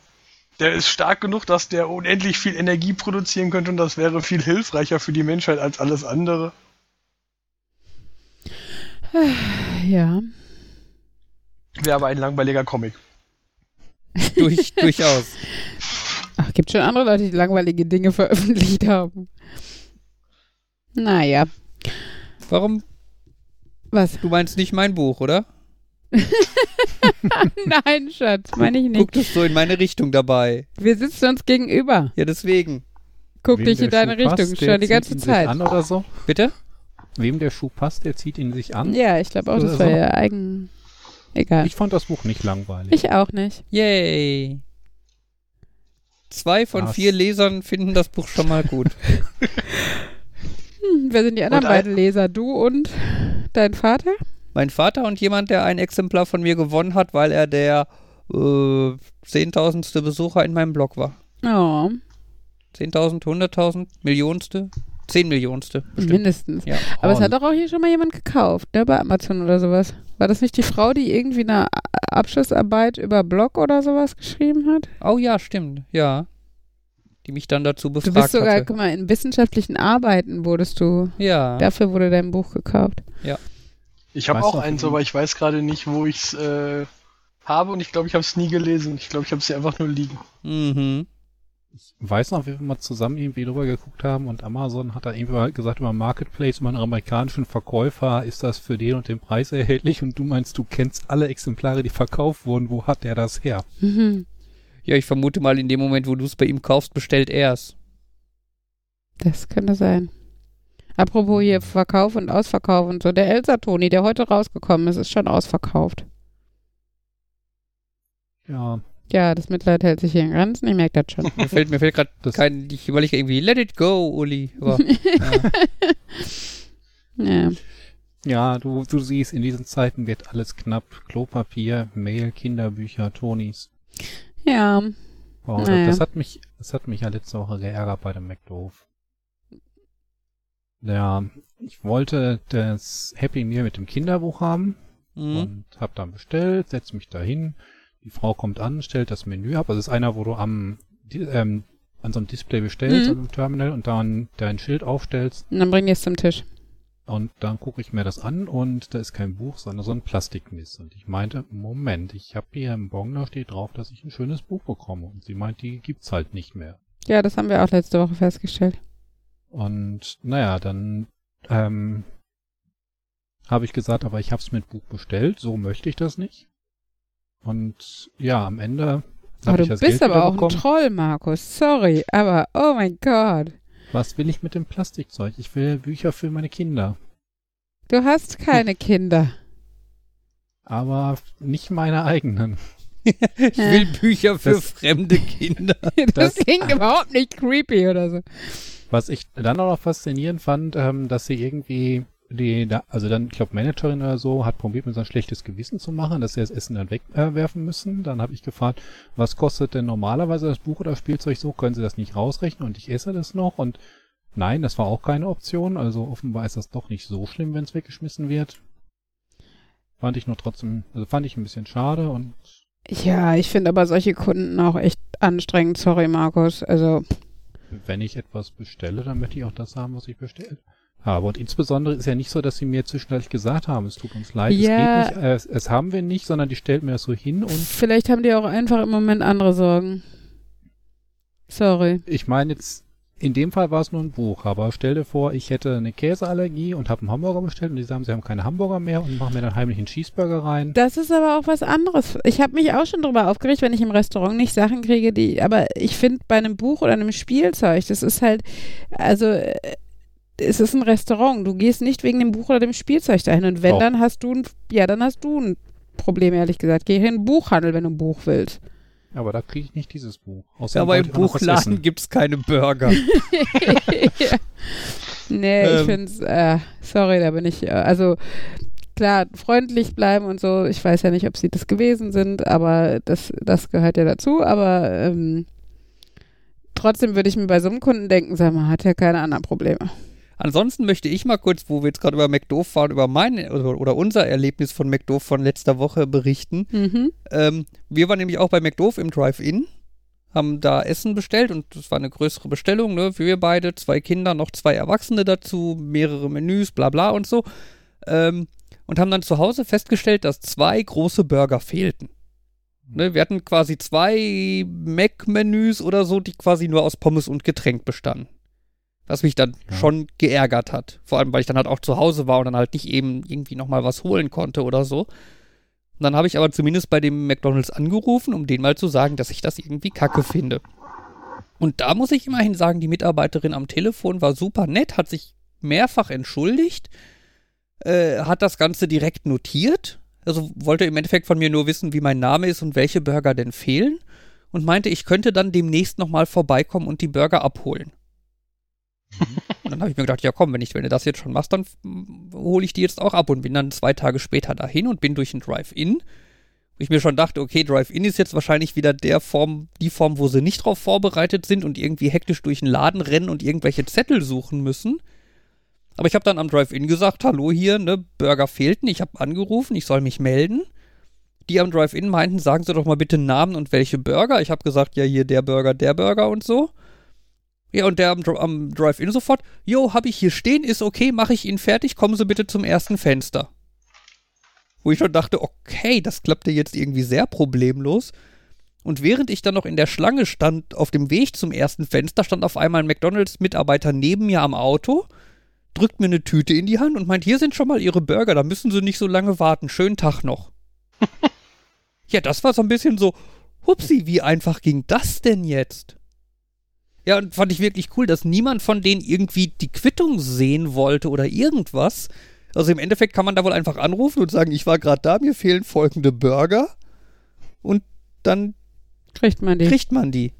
der ist stark genug, dass der unendlich viel Energie produzieren könnte und das wäre viel hilfreicher für die Menschheit als alles andere. Ja. Wäre aber ein langweiliger Comic. Durch, durchaus. Ach, gibt schon andere Leute, die langweilige Dinge veröffentlicht haben. Naja. Warum? Was? Du meinst nicht mein Buch, oder? Nein, Schatz, meine ich nicht. Gucktest so in meine Richtung dabei. Wir sitzen uns gegenüber. Ja, deswegen. Guck Wem dich in deine Richtung, schon die ganze Zeit. an oder so? Bitte? Wem der Schuh passt, der zieht ihn sich an. Ja, ich glaube auch, das war ja eigen. Egal. Ich fand das Buch nicht langweilig. Ich auch nicht. Yay. Zwei von Was? vier Lesern finden das Buch schon mal gut. hm, wer sind die anderen beiden Leser? Du und dein Vater? mein Vater und jemand, der ein Exemplar von mir gewonnen hat, weil er der äh, zehntausendste Besucher in meinem Blog war. Oh. Zehntausend, hunderttausend, Millionste? Zehn Millionste. Bestimmt. Mindestens. Ja. Aber es hat doch auch hier schon mal jemand gekauft, ne, bei Amazon oder sowas. War das nicht die Frau, die irgendwie eine Abschlussarbeit über Blog oder sowas geschrieben hat? Oh ja, stimmt, ja. Die mich dann dazu befragt Du bist sogar, hatte. guck mal, in wissenschaftlichen Arbeiten wurdest du. Ja. Dafür wurde dein Buch gekauft. Ja. Ich habe auch eins, aber ich weiß gerade nicht, wo ich es äh, habe und ich glaube, ich habe es nie gelesen. Ich glaube, ich habe es hier einfach nur liegen. Mhm. Ich weiß noch, wie wir mal zusammen irgendwie drüber geguckt haben und Amazon hat da irgendwie mal gesagt über Marketplace, über einen amerikanischen Verkäufer, ist das für den und den Preis erhältlich und du meinst, du kennst alle Exemplare, die verkauft wurden, wo hat der das her? Mhm. Ja, ich vermute mal, in dem Moment, wo du es bei ihm kaufst, bestellt er es. Das könnte sein. Apropos hier Verkauf und Ausverkauf und so. Der Elsa Toni, der heute rausgekommen ist, ist schon ausverkauft. Ja. Ja, das Mitleid hält sich hier in Grenzen, ich merke das schon. mir fällt, mir fällt gerade kein, ich überlege irgendwie, let it go, Uli. Aber, ja. ja. Ja, du, du siehst, in diesen Zeiten wird alles knapp. Klopapier, Mail, Kinderbücher, Tonis. Ja. Wow, naja. das, hat mich, das hat mich ja letzte Woche geärgert bei dem McDoof. Ja, ich wollte das Happy Meal mit dem Kinderbuch haben mhm. und hab dann bestellt, setz mich dahin. Die Frau kommt an, stellt das Menü ab. Also es ist einer, wo du am ähm, an so einem Display bestellst, mhm. im Terminal, und dann dein Schild aufstellst. Und dann bring ich es zum Tisch. Und dann gucke ich mir das an und da ist kein Buch, sondern so ein Plastikmist. Und ich meinte, Moment, ich habe hier im Bon, da steht drauf, dass ich ein schönes Buch bekomme. Und sie meint, die gibt's halt nicht mehr. Ja, das haben wir auch letzte Woche festgestellt. Und naja, dann ähm, habe ich gesagt, aber ich habe es mit Buch bestellt, so möchte ich das nicht. Und ja, am Ende. Aber du bist Geld aber auch bekommen. ein Troll, Markus. Sorry, aber oh mein Gott. Was will ich mit dem Plastikzeug? Ich will Bücher für meine Kinder. Du hast keine Kinder. Aber nicht meine eigenen. ich will Bücher für das, fremde Kinder. das, das klingt überhaupt nicht creepy oder so. Was ich dann auch noch faszinierend fand, ähm, dass sie irgendwie die, also dann, ich glaube, Managerin oder so hat probiert, mir so ein schlechtes Gewissen zu machen, dass sie das Essen dann wegwerfen äh, müssen. Dann habe ich gefragt, was kostet denn normalerweise das Buch oder Spielzeug so? Können sie das nicht rausrechnen und ich esse das noch? Und nein, das war auch keine Option. Also offenbar ist das doch nicht so schlimm, wenn es weggeschmissen wird. Fand ich nur trotzdem, also fand ich ein bisschen schade und. Ja, ich finde aber solche Kunden auch echt anstrengend. Sorry, Markus. Also. Wenn ich etwas bestelle, dann möchte ich auch das haben, was ich bestellt habe. Und insbesondere ist ja nicht so, dass sie mir zwischendurch gesagt haben, es tut uns leid, ja, es geht nicht, äh, es, es, haben wir nicht, sondern die stellt mir das so hin und. Vielleicht haben die auch einfach im Moment andere Sorgen. Sorry. Ich meine jetzt, in dem Fall war es nur ein Buch, aber stell dir vor, ich hätte eine Käseallergie und habe einen Hamburger bestellt und die sagen, sie haben keine Hamburger mehr und machen mir dann heimlich einen Cheeseburger rein. Das ist aber auch was anderes. Ich habe mich auch schon darüber aufgeregt, wenn ich im Restaurant nicht Sachen kriege, die, aber ich finde bei einem Buch oder einem Spielzeug, das ist halt, also äh, es ist ein Restaurant. Du gehst nicht wegen dem Buch oder dem Spielzeug dahin. Und wenn, oh. dann hast du ein, ja, dann hast du ein Problem, ehrlich gesagt. Geh in den Buchhandel, wenn du ein Buch willst. Aber da kriege ich nicht dieses Buch. Außerdem aber im Buchladen gibt es keine Burger. ja. Nee, ähm. ich finde es, äh, sorry, da bin ich, äh, also klar, freundlich bleiben und so. Ich weiß ja nicht, ob sie das gewesen sind, aber das, das gehört ja dazu. Aber ähm, trotzdem würde ich mir bei so einem Kunden denken, sag mal, hat ja keine anderen Probleme. Ansonsten möchte ich mal kurz, wo wir jetzt gerade über McDoof fahren, über mein oder, oder, unser Erlebnis von McDoof von letzter Woche berichten. Mhm. Ähm, wir waren nämlich auch bei McDoof im Drive-In, haben da Essen bestellt und das war eine größere Bestellung, ne? Für wir beide, zwei Kinder, noch zwei Erwachsene dazu, mehrere Menüs, bla bla und so. Ähm, und haben dann zu Hause festgestellt, dass zwei große Burger fehlten. Ne, wir hatten quasi zwei Mac-Menüs oder so, die quasi nur aus Pommes und Getränk bestanden. Was mich dann ja. schon geärgert hat. Vor allem, weil ich dann halt auch zu Hause war und dann halt nicht eben irgendwie nochmal was holen konnte oder so. Und dann habe ich aber zumindest bei dem McDonalds angerufen, um denen mal zu sagen, dass ich das irgendwie kacke finde. Und da muss ich immerhin sagen, die Mitarbeiterin am Telefon war super nett, hat sich mehrfach entschuldigt, äh, hat das Ganze direkt notiert, also wollte im Endeffekt von mir nur wissen, wie mein Name ist und welche Burger denn fehlen und meinte, ich könnte dann demnächst nochmal vorbeikommen und die Burger abholen. Und dann habe ich mir gedacht, ja komm, wenn, ich, wenn du das jetzt schon machst, dann hole ich die jetzt auch ab und bin dann zwei Tage später dahin und bin durch ein Drive-In. Wo ich mir schon dachte, okay, Drive-In ist jetzt wahrscheinlich wieder der Form, die Form, wo sie nicht drauf vorbereitet sind und irgendwie hektisch durch den Laden rennen und irgendwelche Zettel suchen müssen. Aber ich habe dann am Drive-In gesagt, hallo hier, ne, Burger fehlten. Ich habe angerufen, ich soll mich melden. Die am Drive-In meinten, sagen Sie doch mal bitte Namen und welche Burger. Ich habe gesagt, ja, hier der Burger, der Burger und so. Ja, und der am, am Drive-In sofort, jo, hab ich hier stehen, ist okay, mache ich ihn fertig, kommen Sie bitte zum ersten Fenster. Wo ich schon dachte, okay, das klappte jetzt irgendwie sehr problemlos. Und während ich dann noch in der Schlange stand, auf dem Weg zum ersten Fenster, stand auf einmal ein McDonalds-Mitarbeiter neben mir am Auto, drückt mir eine Tüte in die Hand und meint, hier sind schon mal Ihre Burger, da müssen Sie nicht so lange warten. Schönen Tag noch. ja, das war so ein bisschen so, hupsi, wie einfach ging das denn jetzt? Ja, und fand ich wirklich cool, dass niemand von denen irgendwie die Quittung sehen wollte oder irgendwas. Also im Endeffekt kann man da wohl einfach anrufen und sagen, ich war gerade da, mir fehlen folgende Burger. Und dann kriegt man die. Kriegt man die.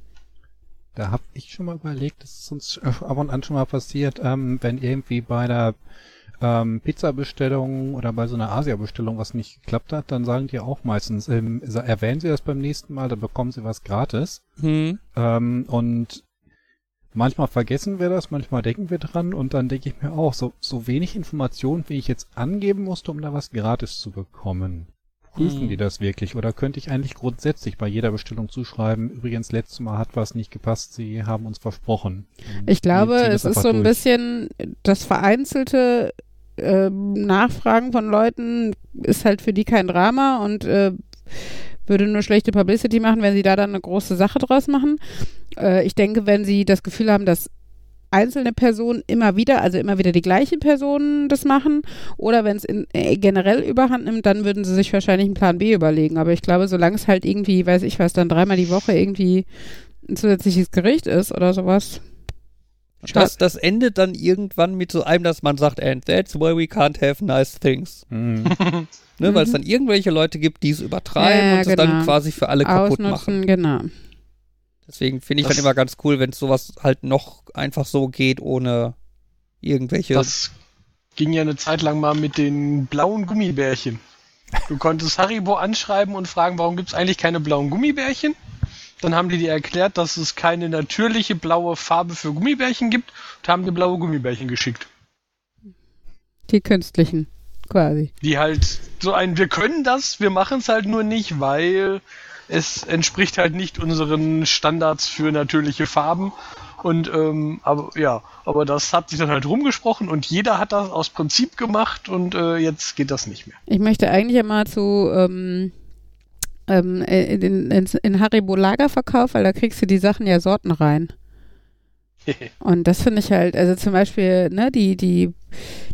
Da habe ich schon mal überlegt, das ist uns ab und an schon mal passiert, ähm, wenn irgendwie bei der ähm, Pizza-Bestellung oder bei so einer Asia-Bestellung was nicht geklappt hat, dann sagen die auch meistens, ähm, erwähnen Sie das beim nächsten Mal, dann bekommen Sie was gratis. Hm. Ähm, und manchmal vergessen wir das, manchmal denken wir dran und dann denke ich mir auch, so, so wenig Informationen, wie ich jetzt angeben musste, um da was gratis zu bekommen. Prüfen hm. die das wirklich? Oder könnte ich eigentlich grundsätzlich bei jeder Bestellung zuschreiben, übrigens, letztes Mal hat was nicht gepasst, Sie haben uns versprochen. Ich glaube, es ist so ein durch. bisschen das vereinzelte äh, Nachfragen von Leuten ist halt für die kein Drama und äh, würde nur schlechte Publicity machen, wenn sie da dann eine große Sache draus machen. Äh, ich denke, wenn sie das Gefühl haben, dass einzelne Personen immer wieder, also immer wieder die gleichen Personen das machen, oder wenn es äh, generell überhand nimmt, dann würden sie sich wahrscheinlich einen Plan B überlegen. Aber ich glaube, solange es halt irgendwie, weiß ich was, dann dreimal die Woche irgendwie ein zusätzliches Gericht ist oder sowas. Das, das endet dann irgendwann mit so einem, dass man sagt, and that's why we can't have nice things. Mhm. ne, Weil es dann irgendwelche Leute gibt, die es übertreiben ja, und es genau. dann quasi für alle kaputt machen. Genau. Deswegen finde ich das, dann immer ganz cool, wenn es sowas halt noch einfach so geht, ohne irgendwelche. Das ging ja eine Zeit lang mal mit den blauen Gummibärchen. Du konntest Haribo anschreiben und fragen, warum gibt es eigentlich keine blauen Gummibärchen? Dann haben die dir erklärt, dass es keine natürliche blaue Farbe für Gummibärchen gibt und haben dir blaue Gummibärchen geschickt. Die künstlichen, quasi. Die halt so ein, wir können das, wir machen es halt nur nicht, weil es entspricht halt nicht unseren Standards für natürliche Farben. Und ähm, aber ja, aber das hat sich dann halt rumgesprochen und jeder hat das aus Prinzip gemacht und äh, jetzt geht das nicht mehr. Ich möchte eigentlich einmal zu ähm, ähm, in, in, in Haribo Lagerverkauf, weil da kriegst du die Sachen ja Sorten rein. und das finde ich halt, also zum Beispiel, ne, die, die,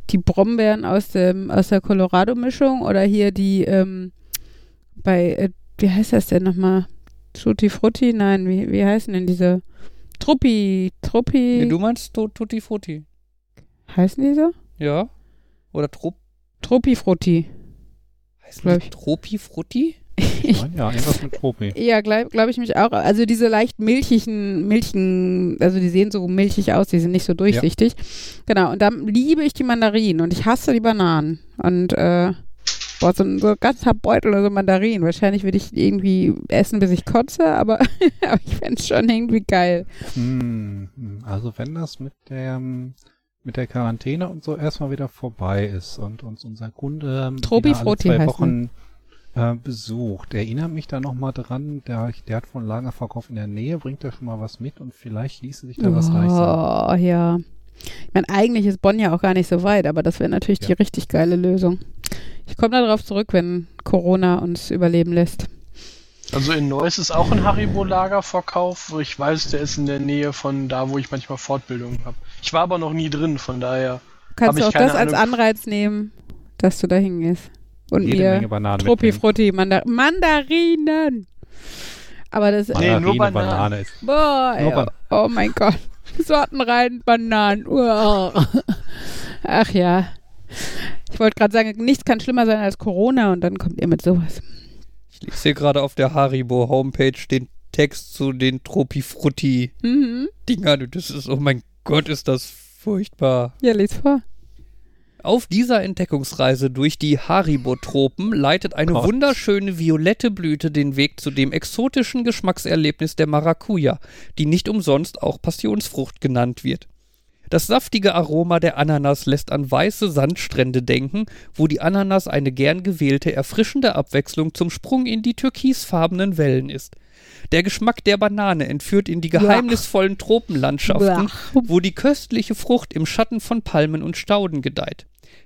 die Brombeeren aus dem, aus der Colorado-Mischung oder hier die, ähm, bei äh, wie heißt das denn nochmal? Tutti Frutti? Nein, wie, wie heißen denn diese? Truppi, Truppi. Nee, du meinst Tutti Frutti. Heißen die so? Ja. Oder Trupp. Truppi Frutti. Heißt die Tropi Frutti? ja, irgendwas mit Tropi. Ja, glaube glaub ich mich auch. Also diese leicht milchigen, milchigen, also die sehen so milchig aus, die sind nicht so durchsichtig. Ja. Genau, und dann liebe ich die Mandarinen und ich hasse die Bananen. Und äh, Boah, so ein, so ein ganzer Beutel oder so Mandarinen. Wahrscheinlich würde ich irgendwie essen, bis ich kotze, aber, aber ich fände es schon irgendwie geil. Hm, also wenn das mit der mit der Quarantäne und so erstmal wieder vorbei ist und uns unser Kunde ähm, Tropi alle zwei Wochen äh, besucht. Erinnert mich da nochmal dran, der, der hat von Lagerverkauf in der Nähe, bringt da schon mal was mit und vielleicht ließe sich da oh, was reißen. Oh, ja. Ich meine, eigentlich ist Bonn ja auch gar nicht so weit, aber das wäre natürlich ja. die richtig geile Lösung. Ich komme darauf zurück, wenn Corona uns überleben lässt. Also in Neuss ist auch ein Haribo-Lagerverkauf. Ich weiß, der ist in der Nähe von da, wo ich manchmal Fortbildungen habe. Ich war aber noch nie drin, von daher. Kannst du auch das als Anreiz nehmen, dass du da hingehst? Und Jede mir Truppi Frutti Mandar Mandarinen. Aber das nee, nur Banane. Banane ist. Boah, nur Ban oh mein Gott. Sorten rein, Bananen. Ach ja. Ich wollte gerade sagen, nichts kann schlimmer sein als Corona und dann kommt ihr mit sowas. Ich lese hier gerade auf der Haribo Homepage den Text zu den Tropifrutti-Dingern. Mhm. Das ist, oh mein Gott, ist das furchtbar. Ja, les vor. Auf dieser Entdeckungsreise durch die Haribo-Tropen leitet eine Gott. wunderschöne violette Blüte den Weg zu dem exotischen Geschmackserlebnis der Maracuja, die nicht umsonst auch Passionsfrucht genannt wird. Das saftige Aroma der Ananas lässt an weiße Sandstrände denken, wo die Ananas eine gern gewählte, erfrischende Abwechslung zum Sprung in die türkisfarbenen Wellen ist. Der Geschmack der Banane entführt in die geheimnisvollen Tropenlandschaften, wo die köstliche Frucht im Schatten von Palmen und Stauden gedeiht.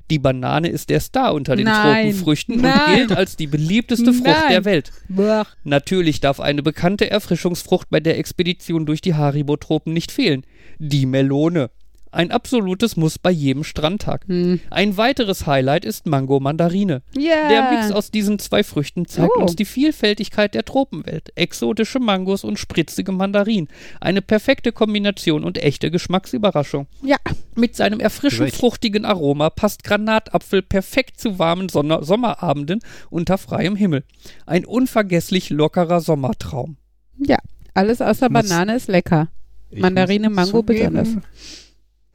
Die Banane ist der Star unter den Nein. Tropenfrüchten Nein. und gilt als die beliebteste Frucht Nein. der Welt. Blach. Natürlich darf eine bekannte Erfrischungsfrucht bei der Expedition durch die Haribo-Tropen nicht fehlen. Die Melone. Ein absolutes Muss bei jedem Strandtag. Hm. Ein weiteres Highlight ist Mango Mandarine. Yeah. Der Mix aus diesen zwei Früchten zeigt oh. uns die Vielfältigkeit der Tropenwelt. Exotische Mangos und spritzige Mandarinen. Eine perfekte Kombination und echte Geschmacksüberraschung. Ja. Mit seinem erfrischend fruchtigen Aroma passt Granatapfel perfekt zu warmen Sonne Sommerabenden unter freiem Himmel. Ein unvergesslich lockerer Sommertraum. Ja, alles außer Banane ist lecker. Mandarine, Mango, besonders.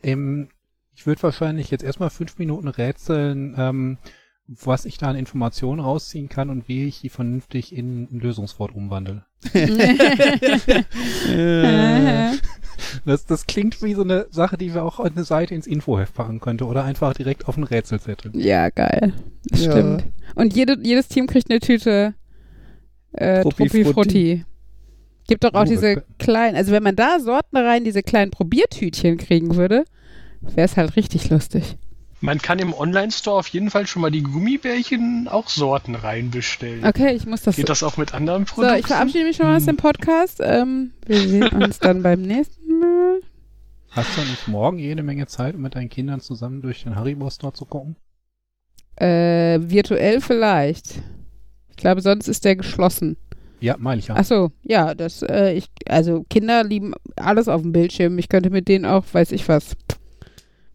Im, ich würde wahrscheinlich jetzt erstmal fünf Minuten rätseln, ähm, was ich da an Informationen rausziehen kann und wie ich die vernünftig in ein Lösungswort umwandle. das, das klingt wie so eine Sache, die wir auch auf eine Seite ins Infoheft packen könnte oder einfach direkt auf ein Rätselzettel. Ja, geil. Das ja. stimmt. Und jede, jedes Team kriegt eine Tüte äh, Truppi Frutti. Gibt doch auch oh, diese kleinen, also wenn man da Sorten rein, diese kleinen Probiertütchen kriegen würde, wäre es halt richtig lustig. Man kann im Online-Store auf jeden Fall schon mal die Gummibärchen auch Sorten reinbestellen. Okay, ich muss das. Geht das auch mit anderen Produkten? So, ich verabschiede mich schon mal aus dem Podcast. Ähm, wir sehen uns dann beim nächsten Mal. Hast du nicht morgen jede Menge Zeit, um mit deinen Kindern zusammen durch den Haribo-Store zu gucken? Äh, virtuell vielleicht. Ich glaube, sonst ist der geschlossen. Ja, meine ich ja. Ach so, ja, das, äh, ich, also Kinder lieben alles auf dem Bildschirm. Ich könnte mit denen auch, weiß ich was,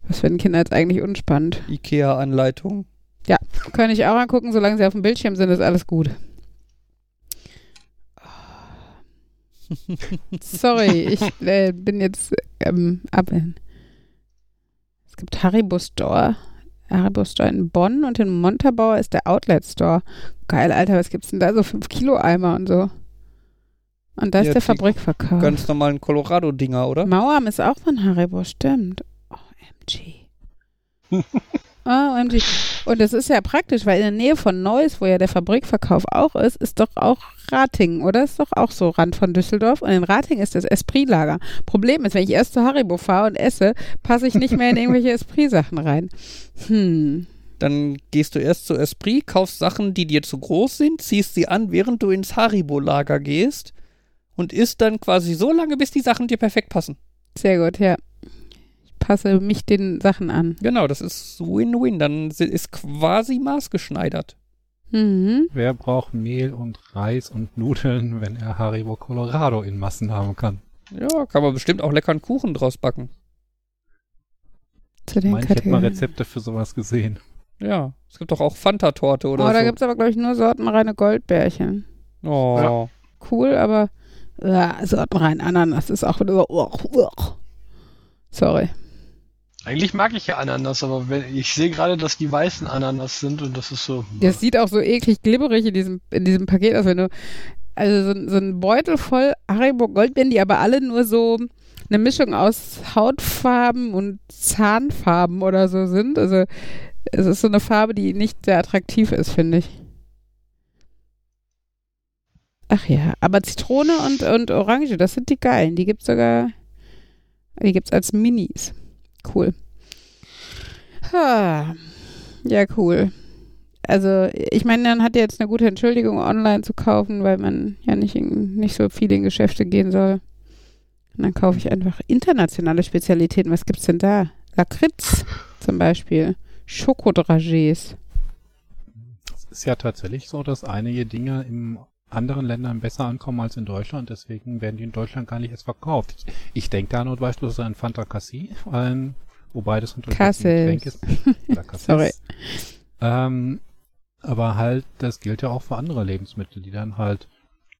was finden Kinder jetzt eigentlich unspannend? IKEA-Anleitung. Ja, kann ich auch angucken, solange sie auf dem Bildschirm sind, ist alles gut. Sorry, ich äh, bin jetzt ähm, ab. Es gibt Haribo Store. Haribo Store in Bonn und in Montabaur ist der Outlet Store. Geil, Alter, was gibt's denn da? So 5 Kilo Eimer und so. Und da ja, ist der Fabrikverkauf. Ganz normalen Colorado-Dinger, oder? Mauam ist auch von Haribo, stimmt. OMG. oh, OMG. Und das ist ja praktisch, weil in der Nähe von Neuss, wo ja der Fabrikverkauf auch ist, ist doch auch Rating, oder? Ist doch auch so Rand von Düsseldorf. Und in Rating ist das Esprit-Lager. Problem ist, wenn ich erst zu Haribo fahre und esse, passe ich nicht mehr in irgendwelche Esprit-Sachen rein. Hm. Dann gehst du erst zu Esprit, kaufst Sachen, die dir zu groß sind, ziehst sie an, während du ins Haribo-Lager gehst und isst dann quasi so lange, bis die Sachen dir perfekt passen. Sehr gut, ja passe mich den Sachen an. Genau, das ist Win-Win. Dann ist quasi maßgeschneidert. Mhm. Wer braucht Mehl und Reis und Nudeln, wenn er Haribo Colorado in Massen haben kann? Ja, kann man bestimmt auch leckeren Kuchen draus backen. Zu den ich hätte mal Rezepte für sowas gesehen. Ja, es gibt doch auch Fanta-Torte oder oh, so. Oh, da gibt es aber, glaube ich, nur sortenreine Goldbärchen. Oh. Ja. Cool, aber ja, sortenrein Ananas ist auch wieder. Oh, oh. Sorry. Eigentlich mag ich ja Ananas, aber wenn, ich sehe gerade, dass die weißen Ananas sind und das ist so. Das sieht auch so eklig glibberig in diesem, in diesem Paket aus, wenn du. Also so, so ein Beutel voll Haribo Goldbeeren, die aber alle nur so eine Mischung aus Hautfarben und Zahnfarben oder so sind. Also es ist so eine Farbe, die nicht sehr attraktiv ist, finde ich. Ach ja, aber Zitrone und, und Orange, das sind die geilen. Die gibt es sogar, die gibt es als Minis. Cool. Ha. Ja, cool. Also, ich meine, dann hat er jetzt eine gute Entschuldigung, online zu kaufen, weil man ja nicht, in, nicht so viel in Geschäfte gehen soll. Und dann kaufe ich einfach internationale Spezialitäten. Was gibt's denn da? Lakritz zum Beispiel. Schokodragés. Es ist ja tatsächlich so, dass einige Dinge in anderen Ländern besser ankommen als in Deutschland. Deswegen werden die in Deutschland gar nicht erst verkauft. Ich, ich denke da nur beispielsweise an Fanta Cassis, ein wobei das natürlich ein Getränk ist. Sorry. Ähm, aber halt, das gilt ja auch für andere Lebensmittel, die dann halt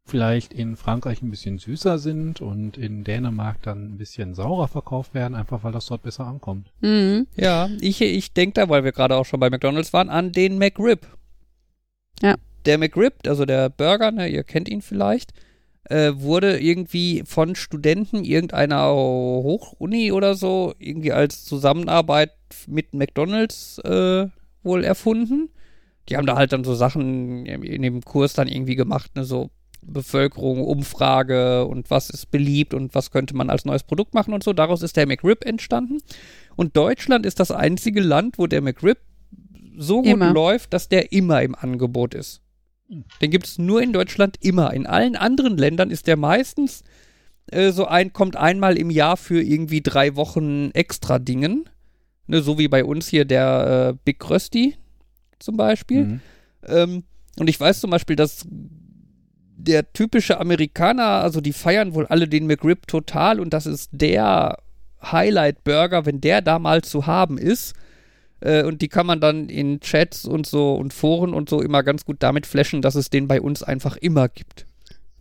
vielleicht in Frankreich ein bisschen süßer sind und in Dänemark dann ein bisschen saurer verkauft werden, einfach weil das dort besser ankommt. Mhm. Ja, ich, ich denke da, weil wir gerade auch schon bei McDonalds waren, an den McRib. Ja. Der McRib, also der Burger, ne, ihr kennt ihn vielleicht, äh, wurde irgendwie von Studenten irgendeiner Hochuni oder so irgendwie als Zusammenarbeit mit McDonalds äh, wohl erfunden. Die haben da halt dann so Sachen in dem Kurs dann irgendwie gemacht, ne, so Bevölkerung, Umfrage und was ist beliebt und was könnte man als neues Produkt machen und so. Daraus ist der McRib entstanden. Und Deutschland ist das einzige Land, wo der McRib so gut immer. läuft, dass der immer im Angebot ist. Den gibt es nur in Deutschland immer. In allen anderen Ländern ist der meistens äh, so ein, kommt einmal im Jahr für irgendwie drei Wochen extra Dingen. Ne, so wie bei uns hier der äh, Big Krusty zum Beispiel. Mhm. Ähm, und ich weiß zum Beispiel, dass der typische Amerikaner, also die feiern wohl alle den McRib total und das ist der Highlight-Burger, wenn der da mal zu haben ist. Äh, und die kann man dann in Chats und so und Foren und so immer ganz gut damit flashen, dass es den bei uns einfach immer gibt.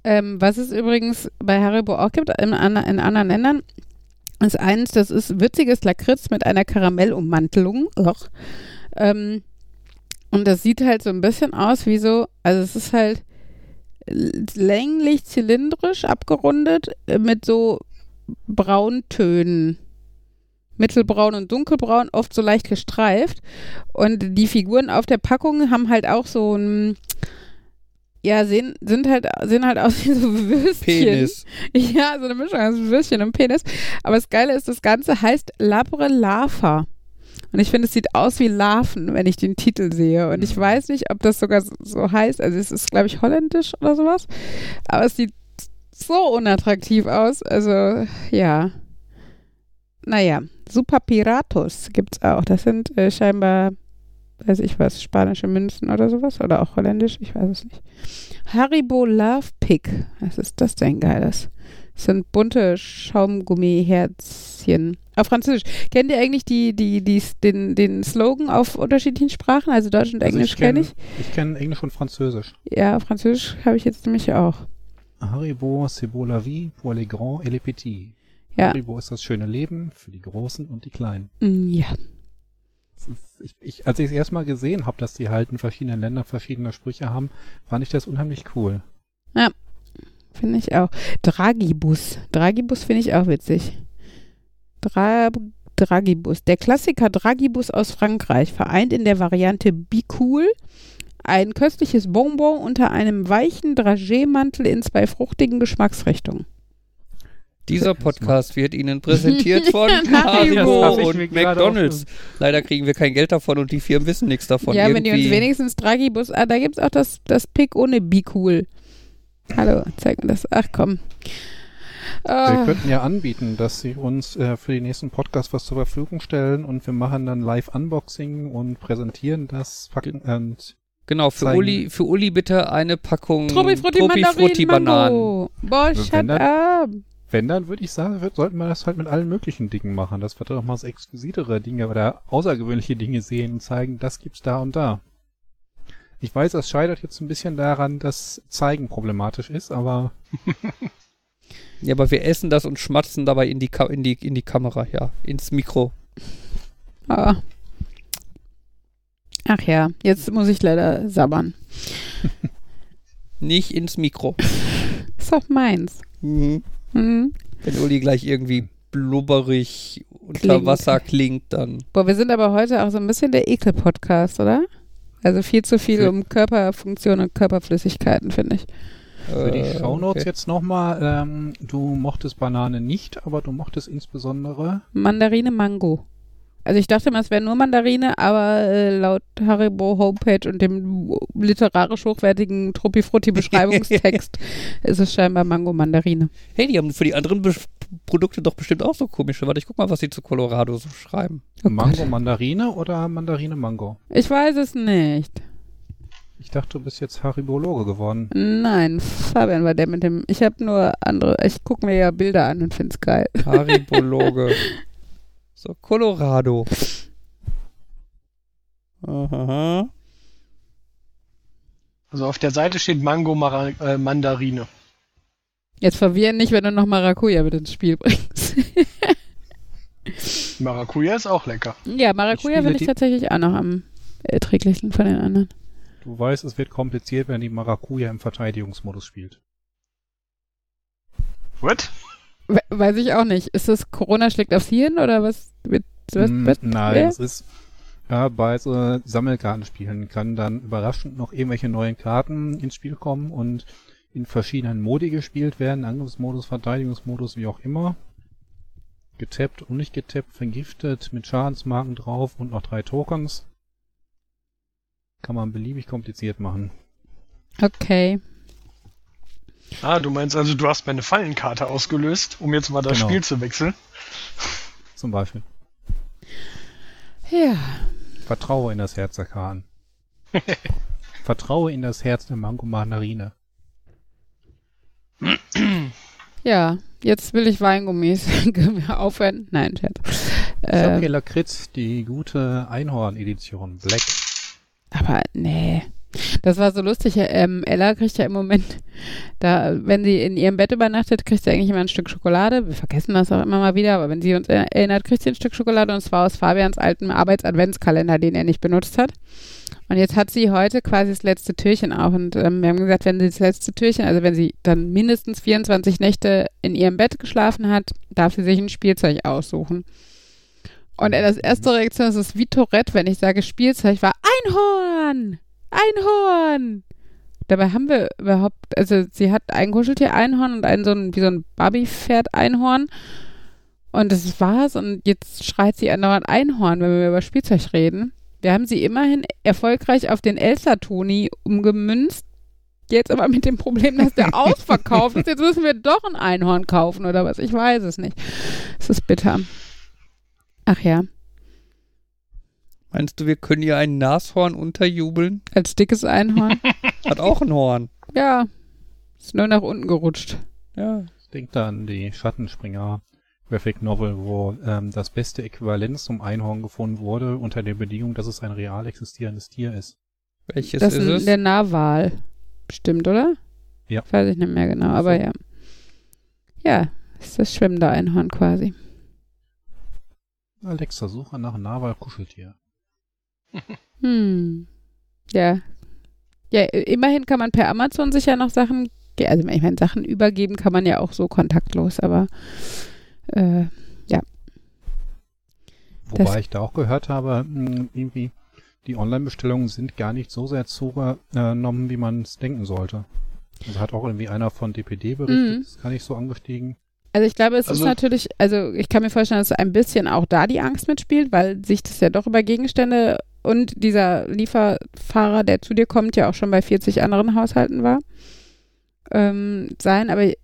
Ähm, was es übrigens bei Haribo auch gibt, in, in anderen Ländern, ist eins, das ist witziges Lakritz mit einer Karamellummantelung. Ähm, und das sieht halt so ein bisschen aus wie so, also es ist halt länglich zylindrisch abgerundet äh, mit so Brauntönen. Mittelbraun und dunkelbraun, oft so leicht gestreift. Und die Figuren auf der Packung haben halt auch so ein, ja, sehen, sind halt, sehen halt aus wie so Würstchen. Penis. Ja, so eine Mischung aus Würstchen und Penis. Aber das Geile ist, das Ganze heißt Labre Lava. Und ich finde, es sieht aus wie Larven, wenn ich den Titel sehe. Und ich weiß nicht, ob das sogar so heißt. Also es ist, glaube ich, holländisch oder sowas. Aber es sieht so unattraktiv aus. Also, ja. Naja, Super Piratos gibt es auch. Das sind äh, scheinbar, weiß ich was, spanische Münzen oder sowas. Oder auch holländisch, ich weiß es nicht. Haribo Love Pick. Was ist das denn geiles? Das sind bunte Schaumgummiherzchen. Auf Französisch. Kennt ihr eigentlich die, die, die, den, den Slogan auf unterschiedlichen Sprachen? Also Deutsch und also Englisch kenne kenn ich. Ich kenne Englisch und Französisch. Ja, Französisch habe ich jetzt nämlich auch. Haribo, c'est beau la vie pour les grands et les petits. Ja. Haribo ist das schöne Leben für die Großen und die Kleinen. Mm, ja. Ich, ich, als ich es erstmal gesehen habe, dass die halt in verschiedenen Ländern verschiedene Sprüche haben, fand ich das unheimlich cool. Ja, finde ich auch. Dragibus. Dragibus finde ich auch witzig. Dra Dragibus. Der Klassiker Dragibus aus Frankreich, vereint in der Variante Bicool ein köstliches Bonbon unter einem weichen Dragé-Mantel in zwei fruchtigen Geschmacksrichtungen. Dieser Podcast wird Ihnen präsentiert von Haribo und McDonalds. Leider kriegen wir kein Geld davon und die Firmen wissen nichts davon. Ja, Irgendwie. wenn die uns wenigstens Dragibus, ah, da gibt es auch das, das Pick ohne Bicool. Hallo, zeig mir das. Ach komm. Wir uh. könnten ja anbieten, dass sie uns äh, für die nächsten Podcast was zur Verfügung stellen und wir machen dann Live-Unboxing und präsentieren das Packen und Genau, für Uli, für Uli bitte eine Packung Truppi Frutti Bananen. Boah, shut up. Wenn, dann würde ich sagen, wird, sollten wir das halt mit allen möglichen Dingen machen, dass wir doch mal so exquisitere Dinge oder außergewöhnliche Dinge sehen und zeigen, das gibt's da und da. Ich weiß, das scheitert jetzt ein bisschen daran, dass Zeigen problematisch ist, aber. ja, aber wir essen das und schmatzen dabei in die, Ka in die, in die Kamera, ja, ins Mikro. Ah. Ach ja, jetzt muss ich leider sabbern. Nicht ins Mikro. Ist doch meins. Mhm. Mhm. Wenn Uli gleich irgendwie blubberig unter klingt. Wasser klingt, dann. Boah, wir sind aber heute auch so ein bisschen der Ekel-Podcast, oder? Also viel zu viel Für um Körperfunktion und Körperflüssigkeiten, finde ich. Für die äh, Shownotes okay. jetzt nochmal, ähm, du mochtest Banane nicht, aber du mochtest insbesondere Mandarine Mango. Also ich dachte mal, es wäre nur Mandarine, aber äh, laut Haribo Homepage und dem literarisch hochwertigen Truppi-Frutti-Beschreibungstext ist es scheinbar Mango-Mandarine. Hey, die haben für die anderen Be Produkte doch bestimmt auch so komische. Warte, ich guck mal, was sie zu Colorado so schreiben. Oh Mango-Mandarine oder Mandarine-Mango? Ich weiß es nicht. Ich dachte, du bist jetzt Haribologe geworden. Nein, Fabian war der mit dem. Ich habe nur andere. Ich gucke mir ja Bilder an und finde es geil. Haribologe. So, Colorado. Aha. Also auf der Seite steht Mango Mara äh, Mandarine. Jetzt verwirren nicht, wenn du noch Maracuja mit ins Spiel bringst. Maracuja ist auch lecker. Ja, Maracuja finde ich tatsächlich auch noch am erträglichsten von den anderen. Du weißt, es wird kompliziert, wenn die Maracuja im Verteidigungsmodus spielt. What? Weiß ich auch nicht. Ist das Corona schlägt aufs Hirn oder was? Mit, was, mm, was Nein, es ist ja, bei so Sammelkartenspielen kann dann überraschend noch irgendwelche neuen Karten ins Spiel kommen und in verschiedenen Modi gespielt werden, Angriffsmodus, Verteidigungsmodus, wie auch immer. Getappt und nicht getappt, vergiftet, mit Schadensmarken drauf und noch drei Tokens. Kann man beliebig kompliziert machen. Okay. Ah, du meinst also, du hast meine Fallenkarte ausgelöst, um jetzt mal das genau. Spiel zu wechseln? Zum Beispiel. Ja. Vertraue in das Herz der Kahn. Vertraue in das Herz der Mango Mandarine. Ja, jetzt will ich Weingummis. Können wir aufhören? Nein. Ich äh, habe hier Lakritz, die gute Einhorn-Edition, Black. Aber nee. Das war so lustig. Ähm, Ella kriegt ja im Moment, da, wenn sie in ihrem Bett übernachtet, kriegt sie eigentlich immer ein Stück Schokolade. Wir vergessen das auch immer mal wieder, aber wenn sie uns erinnert, kriegt sie ein Stück Schokolade und zwar aus Fabians alten Arbeitsadventskalender, den er nicht benutzt hat. Und jetzt hat sie heute quasi das letzte Türchen auf und ähm, wir haben gesagt, wenn sie das letzte Türchen, also wenn sie dann mindestens 24 Nächte in ihrem Bett geschlafen hat, darf sie sich ein Spielzeug aussuchen. Und das erste Reaktion ist wie Tourette, wenn ich sage Spielzeug, war Einhorn! Einhorn! Dabei haben wir überhaupt, also sie hat ein Kuscheltier Einhorn und ein so ein, wie so ein Barbie-Pferd Einhorn. Und das war's. Und jetzt schreit sie andauernd Einhorn, wenn wir über Spielzeug reden. Wir haben sie immerhin erfolgreich auf den Elsa-Toni umgemünzt. Jetzt aber mit dem Problem, dass der ausverkauft ist. Jetzt müssen wir doch ein Einhorn kaufen oder was. Ich weiß es nicht. Es ist bitter. Ach ja. Meinst du, wir können ihr ein Nashorn unterjubeln? Als dickes Einhorn? Hat auch ein Horn. Ja. Ist nur nach unten gerutscht. Ja. Ich denke da an die Schattenspringer Graphic Novel, wo ähm, das beste Äquivalent zum Einhorn gefunden wurde, unter der Bedingung, dass es ein real existierendes Tier ist. Welches das ist es? Der Narwal. Bestimmt, oder? Ja. Weiß ich nicht mehr genau, aber so. ja. Ja, ist das schwimmende Einhorn quasi. Alexa, suche nach Narwal-Kuscheltier. Hm. Ja. Ja, immerhin kann man per Amazon sich ja noch Sachen, also ich meine, Sachen übergeben kann man ja auch so kontaktlos, aber äh, ja. Wobei das, ich da auch gehört habe, hm, irgendwie, die Online-Bestellungen sind gar nicht so sehr zugenommen, wie man es denken sollte. Also hat auch irgendwie einer von DPD berichtet, mm. ist gar nicht so angestiegen. Also ich glaube, es also, ist natürlich, also ich kann mir vorstellen, dass ein bisschen auch da die Angst mitspielt, weil sich das ja doch über Gegenstände und dieser Lieferfahrer, der zu dir kommt, ja auch schon bei 40 anderen Haushalten war. Ähm, sein, aber äh,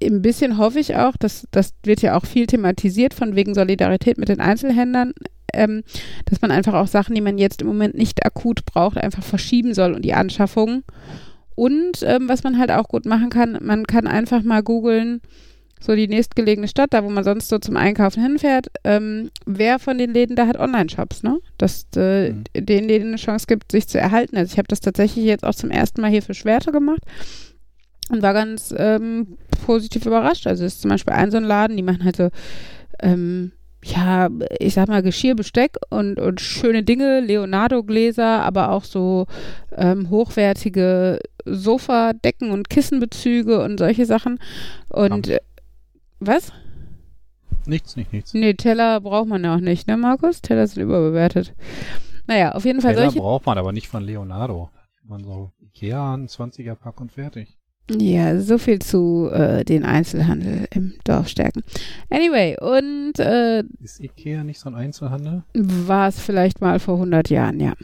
ein bisschen hoffe ich auch, dass das wird ja auch viel thematisiert von wegen Solidarität mit den Einzelhändlern, ähm, dass man einfach auch Sachen, die man jetzt im Moment nicht akut braucht, einfach verschieben soll und die Anschaffung. Und ähm, was man halt auch gut machen kann, man kann einfach mal googeln, so die nächstgelegene Stadt, da wo man sonst so zum Einkaufen hinfährt, ähm, wer von den Läden da hat Online-Shops, ne? Dass äh, mhm. denen Läden eine Chance gibt, sich zu erhalten. Also ich habe das tatsächlich jetzt auch zum ersten Mal hier für Schwerte gemacht und war ganz ähm, positiv überrascht. Also es ist zum Beispiel ein so ein Laden, die machen halt so ähm, ja, ich sag mal, Geschirr, Besteck und, und schöne Dinge, Leonardo-Gläser, aber auch so ähm, hochwertige Sofadecken und Kissenbezüge und solche Sachen. Und äh, was? Nichts, nicht, nichts. Nee, Teller braucht man ja auch nicht, ne, Markus? Teller sind überbewertet. Naja, auf jeden Fall Teller solche. braucht man aber nicht von Leonardo. Man so Ikea, ein 20er Pack und fertig. Ja, so viel zu äh, den Einzelhandel im Dorf stärken. Anyway, und äh, ist Ikea nicht so ein Einzelhandel? War es vielleicht mal vor 100 Jahren, ja.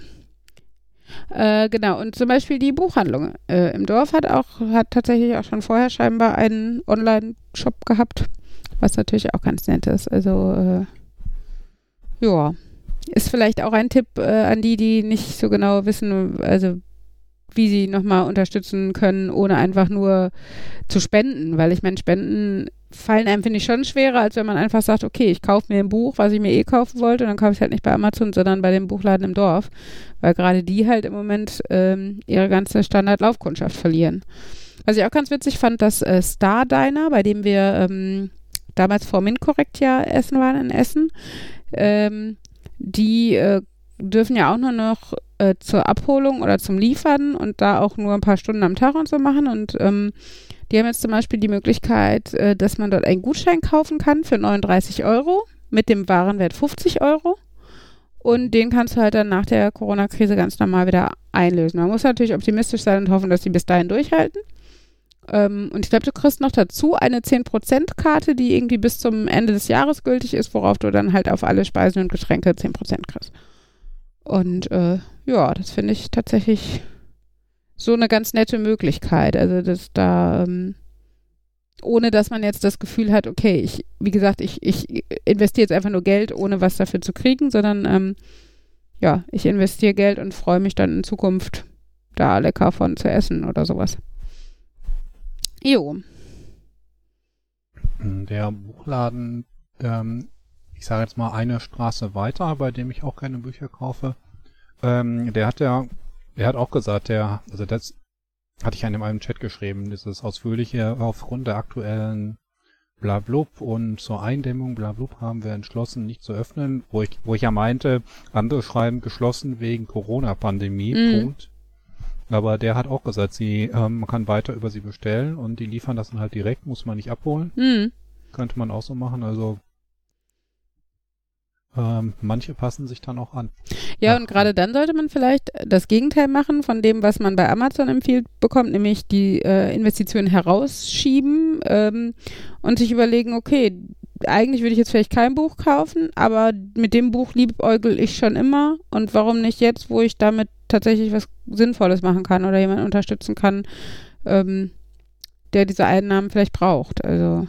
Äh, genau, und zum Beispiel die Buchhandlung äh, im Dorf hat auch, hat tatsächlich auch schon vorher scheinbar einen Online-Shop gehabt, was natürlich auch ganz nett ist. Also, äh, ja, ist vielleicht auch ein Tipp äh, an die, die nicht so genau wissen, also wie sie nochmal unterstützen können, ohne einfach nur zu spenden, weil ich meine, Spenden fallen einem, finde ich, schon schwerer, als wenn man einfach sagt, okay, ich kaufe mir ein Buch, was ich mir eh kaufen wollte, und dann kaufe ich es halt nicht bei Amazon, sondern bei dem Buchladen im Dorf, weil gerade die halt im Moment ähm, ihre ganze Standardlaufkundschaft verlieren. Was ich auch ganz witzig fand, dass äh, Star Diner, bei dem wir ähm, damals vor Minkorrekt ja essen waren in Essen, ähm, die äh, dürfen ja auch nur noch äh, zur Abholung oder zum Liefern und da auch nur ein paar Stunden am Tag und so machen. Und ähm, die haben jetzt zum Beispiel die Möglichkeit, äh, dass man dort einen Gutschein kaufen kann für 39 Euro mit dem Warenwert 50 Euro. Und den kannst du halt dann nach der Corona-Krise ganz normal wieder einlösen. Man muss natürlich optimistisch sein und hoffen, dass sie bis dahin durchhalten. Ähm, und ich glaube, du kriegst noch dazu eine 10%-Karte, die irgendwie bis zum Ende des Jahres gültig ist, worauf du dann halt auf alle Speisen und Getränke 10% kriegst. Und äh, ja, das finde ich tatsächlich so eine ganz nette Möglichkeit. Also, dass da, ähm, ohne dass man jetzt das Gefühl hat, okay, ich, wie gesagt, ich, ich investiere jetzt einfach nur Geld, ohne was dafür zu kriegen, sondern ähm, ja, ich investiere Geld und freue mich dann in Zukunft da lecker von zu essen oder sowas. Jo. Der Buchladen ähm, ich sage jetzt mal eine Straße weiter, bei dem ich auch keine Bücher kaufe. Ähm, der hat ja Er hat auch gesagt, der, also das hatte ich in einem Chat geschrieben, dieses ausführliche aufgrund der aktuellen Blablub und zur Eindämmung Blablub haben wir entschlossen, nicht zu öffnen, wo ich, wo ich ja meinte, andere schreiben geschlossen wegen Corona-Pandemie, mhm. Punkt. Aber der hat auch gesagt, sie, ähm, man kann weiter über sie bestellen und die liefern das dann halt direkt, muss man nicht abholen. Mhm. Könnte man auch so machen, also ähm, manche passen sich dann auch an. Ja, ja. und gerade dann sollte man vielleicht das Gegenteil machen von dem, was man bei Amazon empfiehlt bekommt, nämlich die äh, Investitionen herausschieben ähm, und sich überlegen, okay, eigentlich würde ich jetzt vielleicht kein Buch kaufen, aber mit dem Buch liebäugel ich schon immer und warum nicht jetzt, wo ich damit tatsächlich was Sinnvolles machen kann oder jemanden unterstützen kann, ähm, der diese Einnahmen vielleicht braucht. Also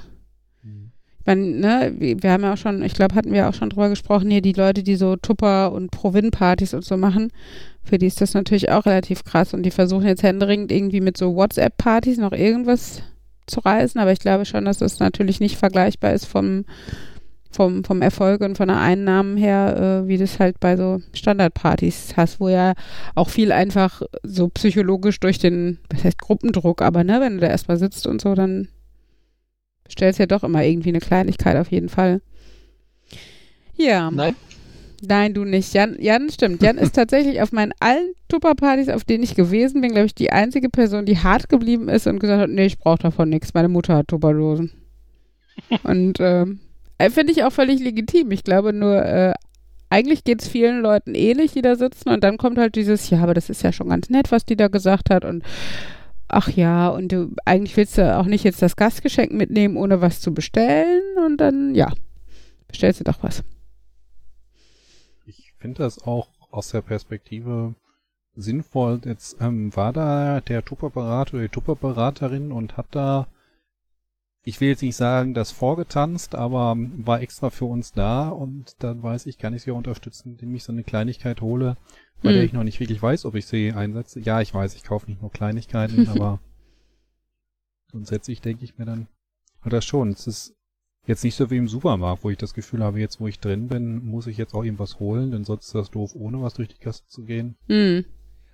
wenn, ne, wir haben ja auch schon, ich glaube, hatten wir auch schon drüber gesprochen, hier die Leute, die so Tupper und Provin-Partys und so machen, für die ist das natürlich auch relativ krass und die versuchen jetzt händeringend irgendwie mit so WhatsApp-Partys noch irgendwas zu reißen, aber ich glaube schon, dass das natürlich nicht vergleichbar ist vom, vom, vom Erfolg und von der Einnahmen her, äh, wie das halt bei so Standardpartys hast, wo ja auch viel einfach so psychologisch durch den, was heißt Gruppendruck, aber ne, wenn du da erstmal sitzt und so, dann stellst ja doch immer irgendwie eine Kleinigkeit auf jeden Fall. Ja. Nein. Nein, du nicht. Jan, Jan stimmt. Jan ist tatsächlich auf meinen allen Tupperpartys, auf denen ich gewesen bin, glaube ich, die einzige Person, die hart geblieben ist und gesagt hat, nee, ich brauche davon nichts. Meine Mutter hat Tupperdosen. und ähm, äh, finde ich auch völlig legitim. Ich glaube nur, äh, eigentlich geht es vielen Leuten ähnlich, die da sitzen und dann kommt halt dieses, ja, aber das ist ja schon ganz nett, was die da gesagt hat und ach ja, und du eigentlich willst du auch nicht jetzt das Gastgeschenk mitnehmen, ohne was zu bestellen und dann, ja, bestellst du doch was. Ich finde das auch aus der Perspektive sinnvoll. Jetzt ähm, war da der Tupperberater oder die Tupperberaterin und hat da, ich will jetzt nicht sagen, das vorgetanzt, aber war extra für uns da und dann weiß ich, kann ich sie auch unterstützen, indem ich so eine Kleinigkeit hole, bei hm. der ich noch nicht wirklich weiß, ob ich sie einsetze. Ja, ich weiß, ich kaufe nicht nur Kleinigkeiten, aber grundsätzlich denke ich mir dann, hat das schon. Es ist jetzt nicht so wie im Supermarkt, wo ich das Gefühl habe, jetzt wo ich drin bin, muss ich jetzt auch irgendwas holen, denn sonst ist das doof, ohne was durch die Kasse zu gehen. Hm.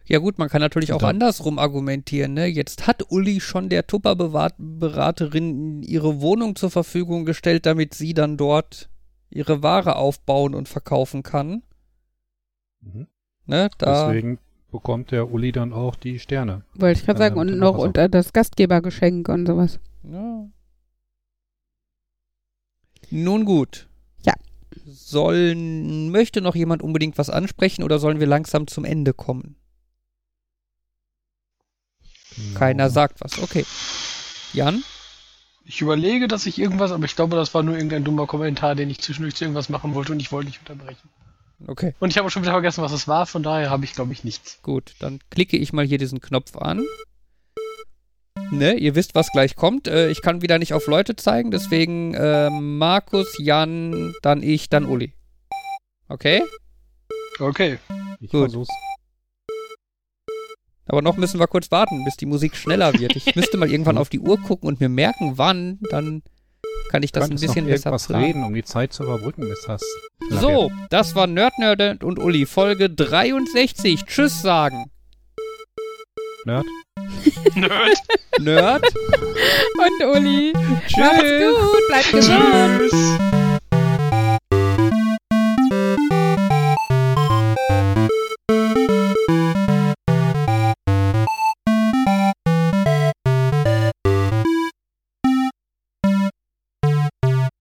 Ja gut, man kann natürlich auch andersrum argumentieren. Ne? Jetzt hat Uli schon der Tupper-Beraterin ihre Wohnung zur Verfügung gestellt, damit sie dann dort ihre Ware aufbauen und verkaufen kann. Mhm. Ne, Deswegen bekommt der Uli dann auch die Sterne. Wollte ich gerade sagen, und noch und das Gastgebergeschenk und sowas. Ja. Nun gut. Ja. Sollen, möchte noch jemand unbedingt was ansprechen oder sollen wir langsam zum Ende kommen? No. Keiner sagt was. Okay. Jan? Ich überlege, dass ich irgendwas, aber ich glaube, das war nur irgendein dummer Kommentar, den ich zwischendurch zu irgendwas machen wollte und ich wollte nicht unterbrechen. Okay. Und ich habe schon wieder vergessen, was es war, von daher habe ich, glaube ich, nichts. Gut, dann klicke ich mal hier diesen Knopf an. Ne, ihr wisst, was gleich kommt. Äh, ich kann wieder nicht auf Leute zeigen, deswegen äh, Markus, Jan, dann ich, dann Uli. Okay? Okay. Ich Gut. Versuch's. Aber noch müssen wir kurz warten, bis die Musik schneller wird. Ich müsste mal irgendwann auf die Uhr gucken und mir merken, wann, dann kann ich das ein bisschen besser was reden, um die Zeit zu überbrücken, bis das. So, das war Nerd, Nerd und Uli, Folge 63. Tschüss sagen. Nerd. Nerd. Nerd. Und Uli. Tschüss. Macht's gut, bleibt gesund. Tschüss.